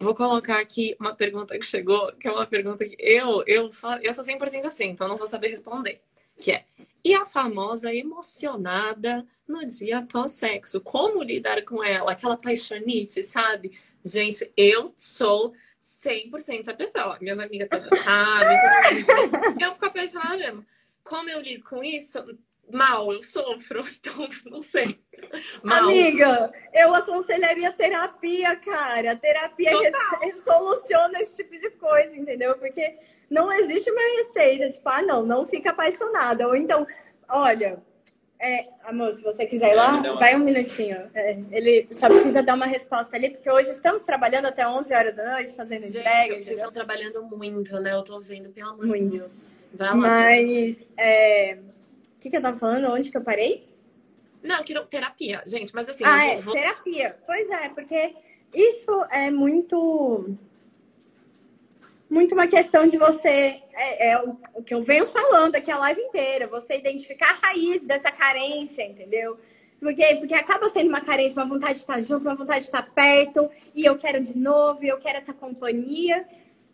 Vou colocar aqui uma pergunta que chegou, que é uma pergunta que eu, eu só, eu sou 100% assim, então não vou saber responder. Que é, e a famosa emocionada no dia após sexo? Como lidar com ela? Aquela paixonite, sabe? Gente, eu sou 100% essa pessoa. Minhas amigas todas sabem. eu fico apaixonada mesmo. Como eu lido com isso? Mal, eu sofro, então não sei. Mal. Amiga, eu aconselharia terapia, cara. Terapia soluciona esse tipo de coisa, entendeu? Porque não existe uma receita, tipo, ah, não, não fica apaixonada. Ou então, olha, é, amor, se você quiser ir lá, vai um minutinho. É, ele só precisa dar uma resposta ali, porque hoje estamos trabalhando até 11 horas da noite, fazendo Gente, entrega. Vocês estão trabalhando muito, né? Eu tô vendo, pelo amor muito. de Deus. Vai lá. Mas, é... o que, que eu tava falando? Onde que eu parei? Não, que terapia, gente, mas assim. Ah, é, vou... terapia. Pois é, porque isso é muito muito uma questão de você, é, é o, o, que eu venho falando aqui a live inteira, você identificar a raiz dessa carência, entendeu? Porque, porque acaba sendo uma carência, uma vontade de estar junto, uma vontade de estar perto, e eu quero de novo, e eu quero essa companhia.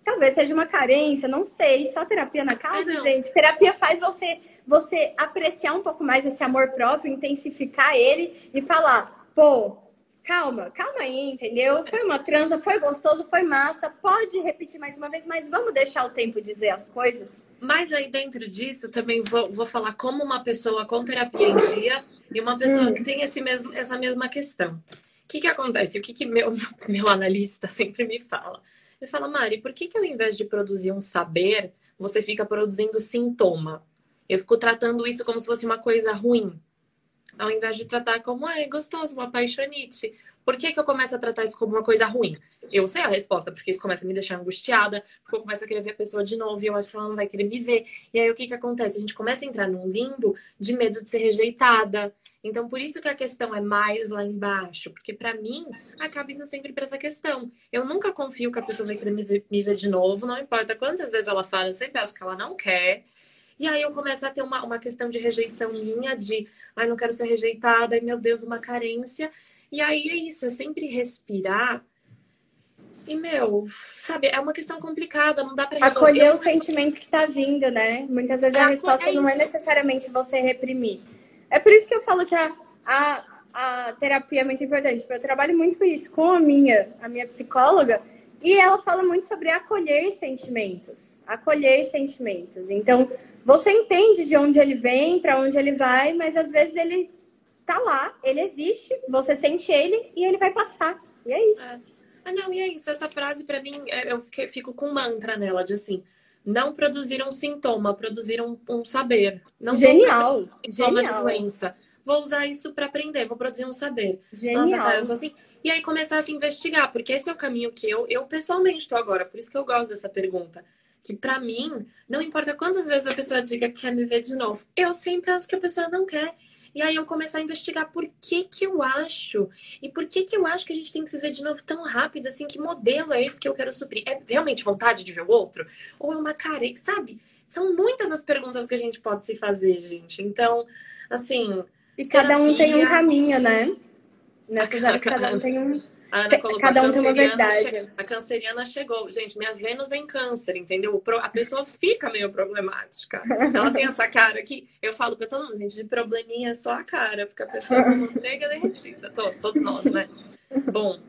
Talvez seja uma carência, não sei. Só terapia na causa, gente. Terapia faz você, você apreciar um pouco mais esse amor próprio, intensificar ele e falar, pô, calma, calma aí, entendeu? Foi uma transa, foi gostoso, foi massa. Pode repetir mais uma vez, mas vamos deixar o tempo dizer as coisas. Mas aí dentro disso também vou, vou falar como uma pessoa com terapia em dia e uma pessoa hum. que tem esse mesmo, essa mesma questão. O que, que acontece? O que, que meu, meu, meu analista sempre me fala? Ele fala, Mari, por que, que ao invés de produzir um saber, você fica produzindo sintoma? Eu fico tratando isso como se fosse uma coisa ruim ao invés de tratar como ah, é gostoso, uma paixonite. Por que, que eu começo a tratar isso como uma coisa ruim? Eu sei a resposta, porque isso começa a me deixar angustiada, porque eu começo a querer ver a pessoa de novo e eu acho que ela não vai querer me ver. E aí o que, que acontece? A gente começa a entrar num limbo de medo de ser rejeitada. Então, por isso que a questão é mais lá embaixo, porque para mim acaba indo sempre para essa questão. Eu nunca confio que a pessoa vai querer me ver, de novo, não importa quantas vezes ela fala, eu sempre acho que ela não quer. E aí eu começo a ter uma, uma questão de rejeição minha, de ai, não quero ser rejeitada, ai meu Deus, uma carência. E aí é isso, é sempre respirar. E, meu, sabe, é uma questão complicada, não dá pra resolver. Acolher o sentimento que tá vindo, né? Muitas vezes é, a resposta é não é necessariamente você reprimir. É por isso que eu falo que a, a, a terapia é muito importante. Eu trabalho muito isso com a minha, a minha psicóloga, e ela fala muito sobre acolher sentimentos. Acolher sentimentos. Então, você entende de onde ele vem, para onde ele vai, mas às vezes ele tá lá, ele existe, você sente ele e ele vai passar. E é isso. É. Ah, não, e é isso. Essa frase, para mim, é, eu fico com mantra nela, de assim, não produzir um sintoma, produzir um, um saber. Não Genial. Sintoma Genial. de doença. Vou usar isso para aprender, vou produzir um saber. Genial. Nossa, cara, eu sou assim. E aí começar a se investigar, porque esse é o caminho que eu, eu pessoalmente estou agora, por isso que eu gosto dessa pergunta que para mim, não importa quantas vezes a pessoa diga que quer me ver de novo, eu sempre acho que a pessoa não quer. E aí eu começar a investigar por que que eu acho. E por que que eu acho que a gente tem que se ver de novo tão rápido, assim, que modelo é esse que eu quero suprir? É realmente vontade de ver o outro? Ou é uma carência, sabe? São muitas as perguntas que a gente pode se fazer, gente. Então, assim... E cada terapia... um tem um caminho, né? Nessas áreas, cada um tem um a Ana colocou Cada um tem uma verdade. A canceriana chegou. Gente, minha Vênus é em câncer, entendeu? A pessoa fica meio problemática. Ela tem essa cara aqui. Eu falo pra todo mundo, gente, de probleminha é só a cara, porque a pessoa é manteiga derretida. Todos, todos nós, né? Bom,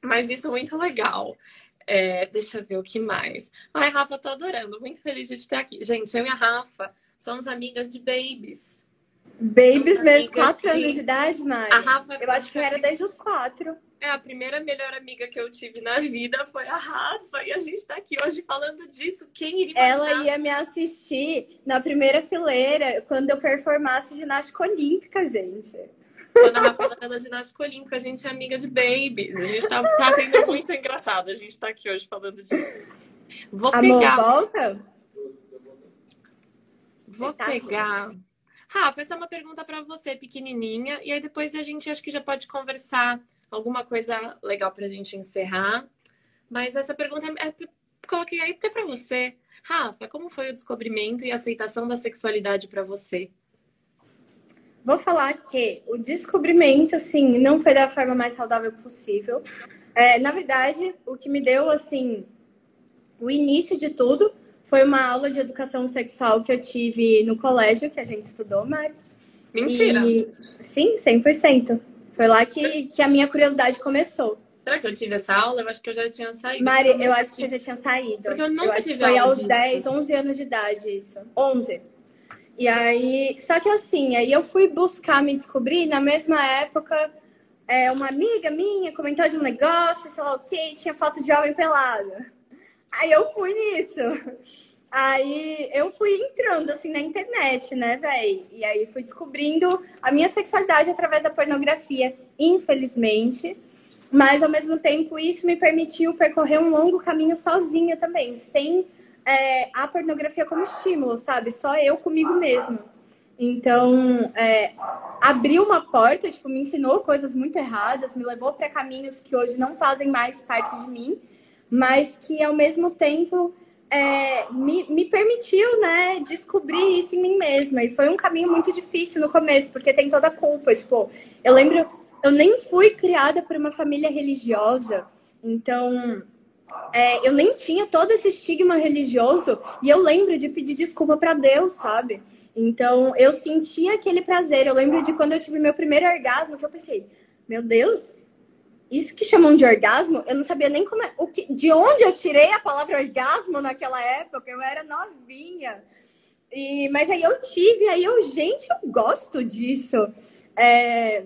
mas isso é muito legal. É, deixa eu ver o que mais. Ai, Rafa, tô adorando. Muito feliz de te ter aqui. Gente, eu e a Rafa somos amigas de babies. Babies mesmo, quatro anos de idade, Mari. A Rafa eu acho que eu era desde os quatro. É, a primeira melhor amiga que eu tive na vida foi a Rafa. E a gente tá aqui hoje falando disso. Quem iria imaginar? Ela ia me assistir na primeira fileira quando eu performasse ginástica olímpica, gente. Quando a Rafa era da ginástica olímpica, a gente é amiga de babies. A gente tá, tá sendo muito engraçado. A gente tá aqui hoje falando disso. Vou Amor, pegar... volta? Vou tá pegar... Rafa, essa é uma pergunta para você, pequenininha. E aí depois a gente acho que já pode conversar alguma coisa legal para a gente encerrar. Mas essa pergunta é, é coloquei aí porque é para você. Rafa, como foi o descobrimento e aceitação da sexualidade para você? Vou falar que o descobrimento, assim, não foi da forma mais saudável possível. É, na verdade, o que me deu, assim, o início de tudo foi uma aula de educação sexual que eu tive no colégio, que a gente estudou, Mari. Mentira! E, sim, 100%. Foi lá que, que a minha curiosidade começou. Será que eu tive essa aula? Eu acho que eu já tinha saído. Mari, eu, eu acho que eu já tinha saído. Porque eu nunca eu tive Foi aos disso. 10, 11 anos de idade isso. 11. E aí, só que assim, aí eu fui buscar me descobrir na mesma época. É, uma amiga minha comentou de um negócio, sei lá o que, tinha foto de homem pelado. Aí eu fui nisso. Aí eu fui entrando assim na internet, né, velho? E aí fui descobrindo a minha sexualidade através da pornografia, infelizmente. Mas ao mesmo tempo isso me permitiu percorrer um longo caminho sozinha também, sem é, a pornografia como estímulo, sabe? Só eu comigo mesma. Então, é, abriu uma porta, tipo, me ensinou coisas muito erradas, me levou para caminhos que hoje não fazem mais parte de mim, mas que ao mesmo tempo é, me, me permitiu, né, descobrir isso em mim mesma. E foi um caminho muito difícil no começo, porque tem toda a culpa. Tipo, eu lembro, eu nem fui criada por uma família religiosa, então é, eu nem tinha todo esse estigma religioso. E eu lembro de pedir desculpa para Deus, sabe? Então eu sentia aquele prazer. Eu lembro de quando eu tive meu primeiro orgasmo, que eu pensei, meu Deus, isso que chamam de orgasmo, eu não sabia nem como é, o que, de onde eu tirei a palavra orgasmo naquela época, eu era novinha. E, mas aí eu tive, aí eu, gente, eu gosto disso. É,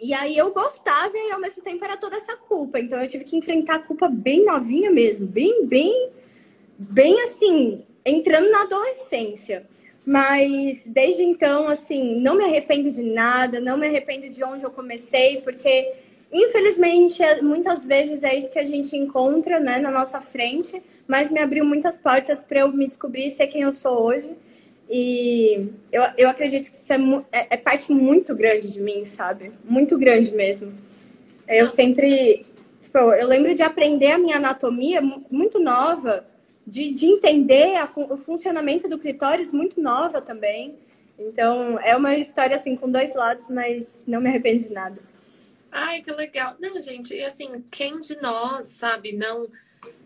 e aí eu gostava e ao mesmo tempo era toda essa culpa. Então eu tive que enfrentar a culpa bem novinha mesmo, bem, bem, bem assim, entrando na adolescência. Mas desde então, assim, não me arrependo de nada, não me arrependo de onde eu comecei, porque Infelizmente, é, muitas vezes é isso que a gente encontra né, na nossa frente, mas me abriu muitas portas para eu me descobrir e ser quem eu sou hoje. E eu, eu acredito que isso é, é, é, parte muito grande de mim, sabe? Muito grande mesmo. Eu sempre. Tipo, eu lembro de aprender a minha anatomia muito nova, de, de entender a, o funcionamento do clitóris muito nova também. Então, é uma história assim com dois lados, mas não me arrependo de nada. Ai, que legal. Não, gente, e assim, quem de nós, sabe, não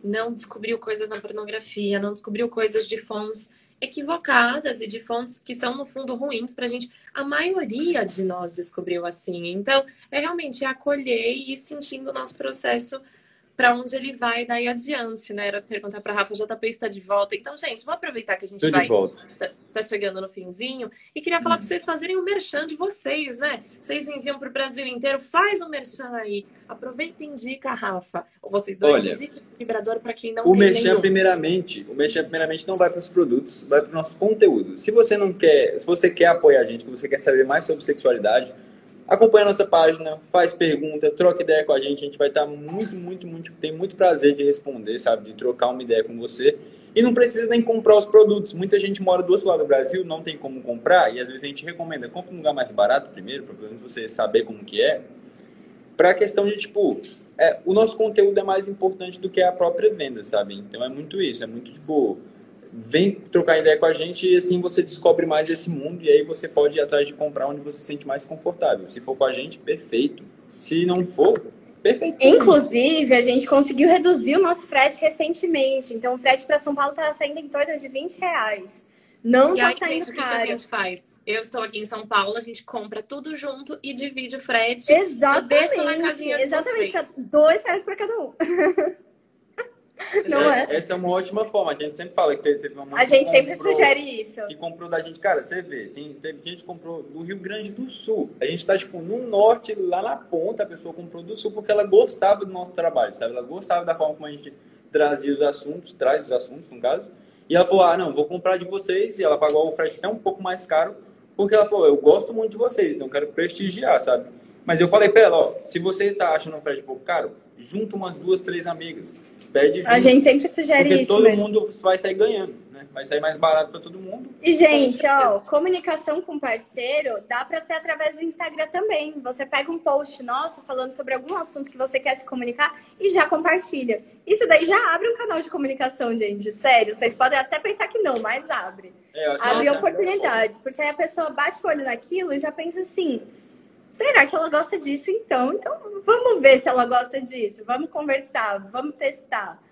não descobriu coisas na pornografia, não descobriu coisas de fontes equivocadas e de fontes que são, no fundo, ruins pra gente. A maioria de nós descobriu assim. Então, é realmente acolher e ir sentindo o nosso processo para onde ele vai daí adiante, né? Era perguntar para Rafa, JP está de volta. Então, gente, vou aproveitar que a gente Tô vai tá, tá, chegando no finzinho e queria falar para vocês fazerem um merchan de vocês, né? Vocês enviam para o Brasil inteiro, faz um merchan aí. Aproveita e indica, Rafa. Ou vocês dois Olha, indiquem o vibrador para quem não o tem merchan, nenhum. primeiramente, o merchan primeiramente não vai para os produtos, vai para o nosso conteúdo. Se você não quer, se você quer apoiar a gente, se você quer saber mais sobre sexualidade, Acompanha nossa página, faz pergunta, troca ideia com a gente. A gente vai estar muito, muito, muito. Tem muito prazer de responder, sabe? De trocar uma ideia com você. E não precisa nem comprar os produtos. Muita gente mora do outro lado do Brasil, não tem como comprar. E às vezes a gente recomenda, compra um lugar mais barato primeiro, para pelo menos você saber como que é. Para a questão de, tipo, é, o nosso conteúdo é mais importante do que a própria venda, sabe? Então é muito isso. É muito, tipo vem trocar ideia com a gente e assim você descobre mais esse mundo e aí você pode ir atrás de comprar onde você se sente mais confortável. Se for com a gente, perfeito. Se não for, perfeito. Inclusive, a gente conseguiu reduzir o nosso frete recentemente. Então, o frete para São Paulo está saindo em torno de 20 reais. Não está saindo gente, caro. O que, que a gente faz? Eu estou aqui em São Paulo, a gente compra tudo junto e divide o frete. Exatamente. Eu deixo na casinha de Exatamente. Vocês. Dois reais para cada um. Não é? Essa é uma ótima forma. A gente sempre fala que teve uma A gente sempre sugere isso. Que comprou da gente. Cara, você vê, tem, teve gente que comprou do Rio Grande do Sul. A gente tá, tipo, no norte, lá na ponta, a pessoa comprou do sul porque ela gostava do nosso trabalho, sabe? Ela gostava da forma como a gente trazia os assuntos, traz os assuntos, no caso. E ela falou: ah, não, vou comprar de vocês. E ela pagou o frete até um pouco mais caro, porque ela falou: eu gosto muito de vocês, então quero prestigiar, sabe? Mas eu falei pra ela: ó, se você tá achando um frete pouco caro, junta umas duas, três amigas. Pede junto, A gente sempre sugere porque isso todo mesmo. mundo vai sair ganhando, né? Vai sair mais barato para todo mundo. E, gente, ó, comunicação com parceiro dá para ser através do Instagram também. Você pega um post nosso falando sobre algum assunto que você quer se comunicar e já compartilha. Isso daí já abre um canal de comunicação, gente. Sério, vocês podem até pensar que não, mas abre. É, Abre é oportunidades, porque aí a pessoa bate o olho naquilo e já pensa assim: será que ela gosta disso então? Então vamos ver se ela gosta disso, vamos conversar, vamos testar.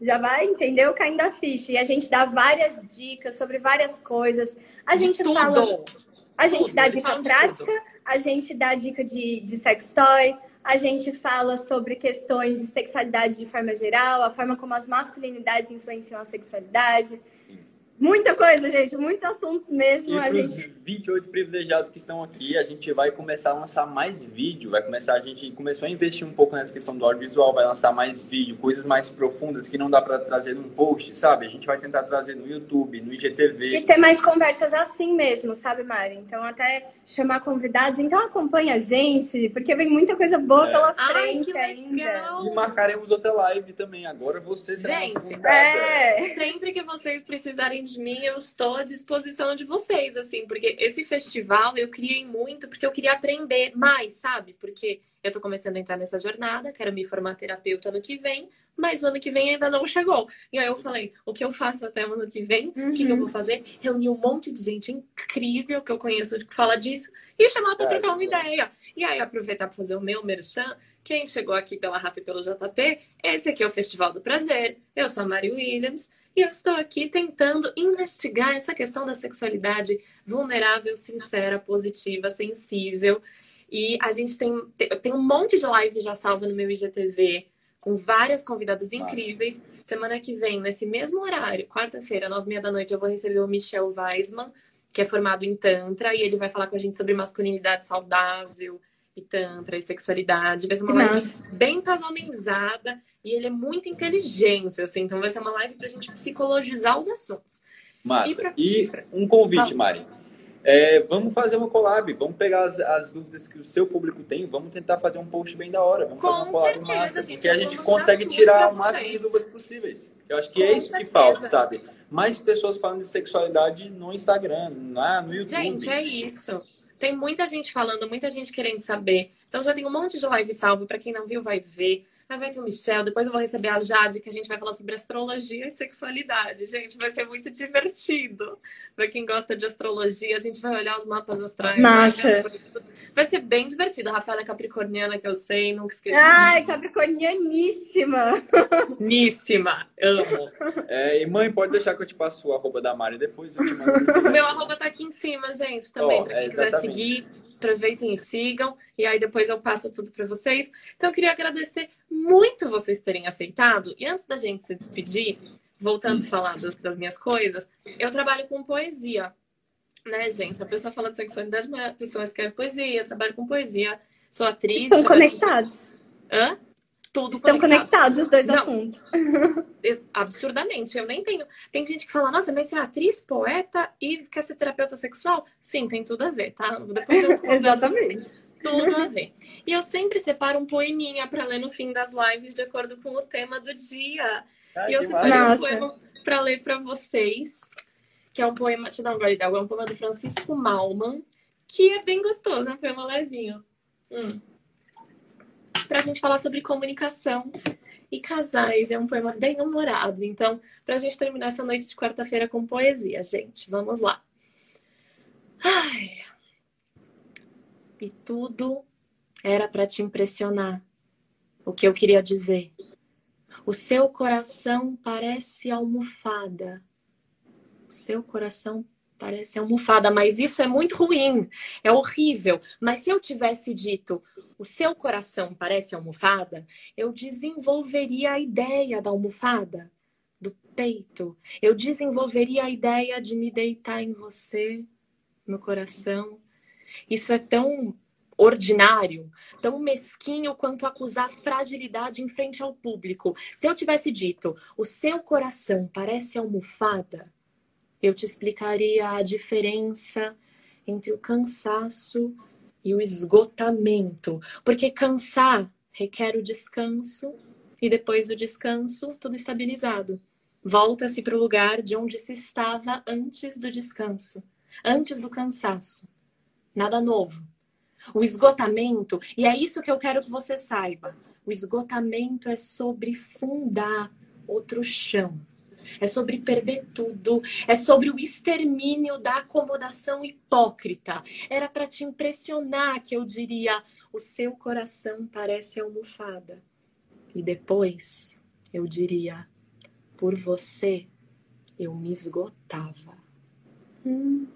Já vai, entendeu? Caindo a ficha. E a gente dá várias dicas sobre várias coisas. A gente Tudo. fala. A gente Tudo, dá eles dica prática, a gente dá dica de, de sex toy, a gente fala sobre questões de sexualidade de forma geral, a forma como as masculinidades influenciam a sexualidade. Muita coisa, gente, muitos assuntos mesmo. E A gente 28 privilegiados que estão aqui, a gente vai começar a lançar mais vídeo, vai começar, a gente começou a investir um pouco nessa questão do audiovisual, vai lançar mais vídeo, coisas mais profundas que não dá para trazer num post, sabe? A gente vai tentar trazer no YouTube, no E IGTV. ter mais conversas assim mesmo, sabe, Mari? Então, até chamar convidados. Então, acompanha a gente, porque vem muita coisa boa É. pela Ai, frente que ainda. legal! E marcaremos outra live também. Agora você será Gente. É. Sempre que vocês precisarem de mim, eu estou à disposição de vocês, assim, porque esse festival eu criei muito porque eu queria aprender mais, sabe? Porque eu tô começando a entrar nessa jornada, quero me formar terapeuta ano que vem, mas o ano que vem ainda não chegou. E aí eu falei, o que eu faço até o ano que vem? O que, que eu Uhum. vou fazer? Reunir um monte de gente incrível que eu conheço que fala disso e chamar para É, trocar uma é. ideia. E aí aproveitar para fazer o meu merchan. Quem chegou aqui pela Rafa e pelo JP, esse aqui é o Festival do Prazer. Eu sou a Mari Williams e eu estou aqui tentando investigar essa questão da sexualidade vulnerável, sincera, positiva, sensível. E a gente tem, tem um monte de live já salva no meu IGTV, com várias convidadas incríveis. Semana que vem, nesse mesmo horário, quarta-feira, nove e meia da noite, eu vou receber o Michel Weisman, que é formado em Tantra, e ele vai falar com a gente sobre masculinidade saudável e Tantra e sexualidade. Vai ser uma Que live bem casalmenzada e ele é muito inteligente, assim, então vai ser uma live pra gente psicologizar os assuntos. Massa. E pra- E um convite, Fala. Mari. É, vamos fazer uma collab, vamos pegar as, as dúvidas que o seu público tem, vamos tentar fazer um post bem da hora, vamos Com fazer uma collab certeza, massa, gente, porque a gente consegue tirar o máximo de dúvidas possíveis. Eu acho que Com é isso que certeza. falta, sabe? Mais pessoas falando de sexualidade no Instagram, lá no YouTube. Gente, é isso. Tem muita gente falando, muita gente querendo saber. Então já tem um monte de live salvo. Pra quem não viu, vai ver. Aí vai ter o Michel, depois eu vou receber a Jade, que a gente vai falar sobre astrologia e sexualidade. Gente, vai ser muito divertido. Pra quem gosta de astrologia, a gente vai olhar os mapas astrais. Massa. vai ser bem divertido. A Rafaela é capricorniana, que eu sei, nunca esqueci. Ai, capricornianíssima. Níssima. Amo. É, e mãe, pode deixar que eu te passo o arroba da Mari depois, eu te mando. meu arroba tá aqui em cima, gente, também. Ó, pra quem é, quiser seguir, aproveitem e sigam. E aí depois eu passo tudo pra vocês. Então eu queria agradecer muito vocês terem aceitado. E antes da gente se despedir, voltando a falar das, das minhas coisas, eu trabalho com poesia. Né, gente? A pessoa fala de sexualidade, mas a pessoa escreve poesia, eu trabalho com poesia, sou atriz. Estão trabalho- conectados. Hã? Tudo Estão conectado. conectados os dois Não. assuntos. Absurdamente. Eu nem tenho. Tem gente que fala, nossa, mas você é atriz, poeta e quer ser terapeuta sexual? Sim, tem tudo a ver, tá? Depois eu Exatamente. Tudo a ver. E eu sempre separo um poeminha pra ler no fim das lives de acordo com o tema do dia. Ai, e eu separei massa. um poema pra ler pra vocês, que é um poema, deixa eu dar uma gole d'água, é um poema do Francisco Malman, que é bem gostoso, é um poema levinho. Hum. Pra gente falar sobre comunicação e casais, é um poema bem humorado. Então, pra gente terminar essa noite de quarta-feira com poesia, gente, vamos lá. Ai. E tudo era pra te impressionar. O que eu queria dizer. O seu coração parece almofada. O seu coração parece almofada, mas isso é muito ruim, é horrível. Mas se eu tivesse dito, o seu coração parece almofada, eu desenvolveria a ideia da almofada, do peito. Eu desenvolveria a ideia de me deitar em você, no coração. Isso é tão ordinário, tão mesquinho quanto acusar fragilidade em frente ao público. Se eu tivesse dito, o seu coração parece almofada, eu te explicaria a diferença entre o cansaço e o esgotamento. Porque cansar requer o descanso e depois do descanso, tudo estabilizado. Volta-se para o lugar de onde se estava antes do descanso, antes do cansaço. Nada novo. O esgotamento, e é isso que eu quero que você saiba: o esgotamento é sobre fundar outro chão. É sobre perder tudo, é sobre o extermínio da acomodação hipócrita. Era para te impressionar que eu diria: o seu coração parece almofada. E depois eu diria: por você eu me esgotava.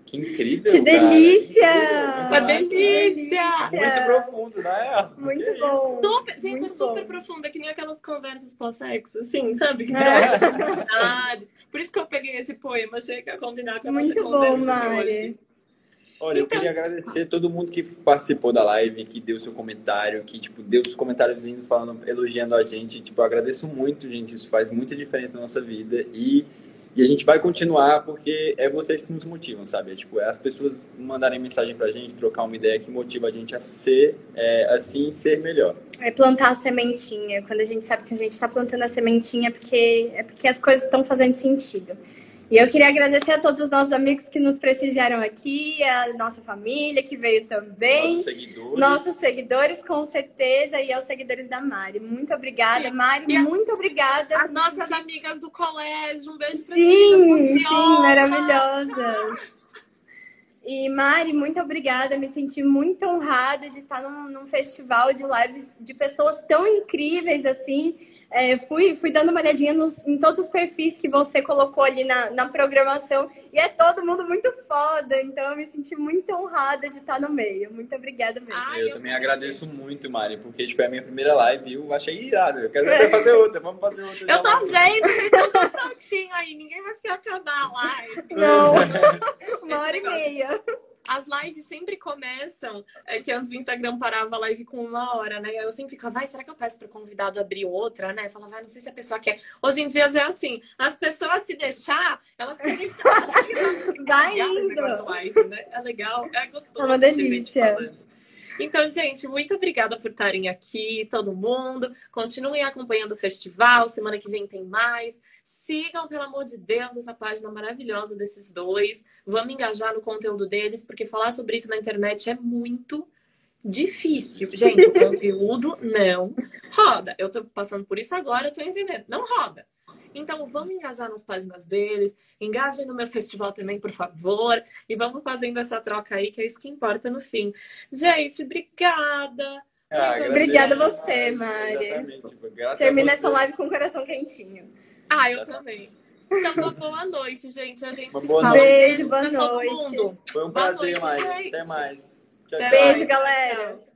Que incrível. Que delícia! Uma delícia! Muito profundo, né? Muito que bom. Super, gente, Muito é super bom. profunda, que nem aquelas conversas pós-sexo, assim, sabe? Que é. verdade. Por isso que eu peguei esse poema, achei que ia combinar com a Muito bom, Mari. Olha, eu queria então, agradecer todo mundo que participou da live, que deu seu comentário, que, tipo, deu os comentários lindos falando, elogiando a gente. Tipo, eu agradeço muito, gente. Isso faz muita diferença na nossa vida. E e a gente vai continuar porque é vocês que nos motivam, sabe? É, tipo, é as pessoas mandarem mensagem pra gente, trocar uma ideia que motiva a gente a ser, é, assim, ser melhor. É plantar a sementinha. Quando a gente sabe que a gente está plantando a sementinha, é porque, é porque as coisas estão fazendo sentido. E eu queria agradecer a todos os nossos amigos que nos prestigiaram aqui, a nossa família que veio também. Nossos seguidores. Nossos seguidores, com certeza, e aos seguidores da Mari. Muito obrigada, Mari, e muito obrigada. As nossas gente... amigas do colégio, um beijo pra Sim, sim, maravilhosas. E Mari, muito obrigada. Me senti muito honrada de estar num, num festival de lives de pessoas tão incríveis assim é, fui, fui dando uma olhadinha nos, em todos os perfis que você colocou ali na, na programação e é todo mundo muito foda, então eu me senti muito honrada de estar no meio. Muito obrigada mesmo. Ai, eu, eu, também agradeço muito, Mari, porque tipo, é a minha primeira live eu achei irado. Eu quero é. fazer outra, vamos fazer outra. Eu tô vendo, vocês estão todos soltinhos aí, ninguém mais quer acabar a live. Não, uma hora e meia as lives sempre começam, é que antes do Instagram parava a live com uma hora, né? Eu sempre ficava, vai, será que eu peço para o convidado abrir outra, né? Falava, vai, não sei se a pessoa quer. Hoje em dia já é assim, as pessoas se deixar, elas querem ficar. vai indo. Live, né? É legal, é gostoso. É uma delícia. Então, gente, muito obrigada por estarem aqui, todo mundo. Continuem acompanhando o festival. Semana que vem tem mais. Sigam, pelo amor de Deus, essa página maravilhosa desses dois. Vamos engajar no conteúdo deles, porque falar sobre isso na internet é muito difícil. Gente, o conteúdo não roda. Eu tô passando por isso agora, eu tô entendendo. Não roda. Então, vamos engajar nas páginas deles, engajem no meu festival também, por favor, e vamos fazendo essa troca aí, que é isso que importa no fim. Gente, obrigada! Ah, obrigada a você, Mari. Tipo, Termina essa live com o coração quentinho. Ah, eu também. Então, uma boa noite, gente. A gente uma se boa fala. Beijo, boa noite. Foi um prazer, Mari. Até mais. Tchau, Beijo, galera. Tchau.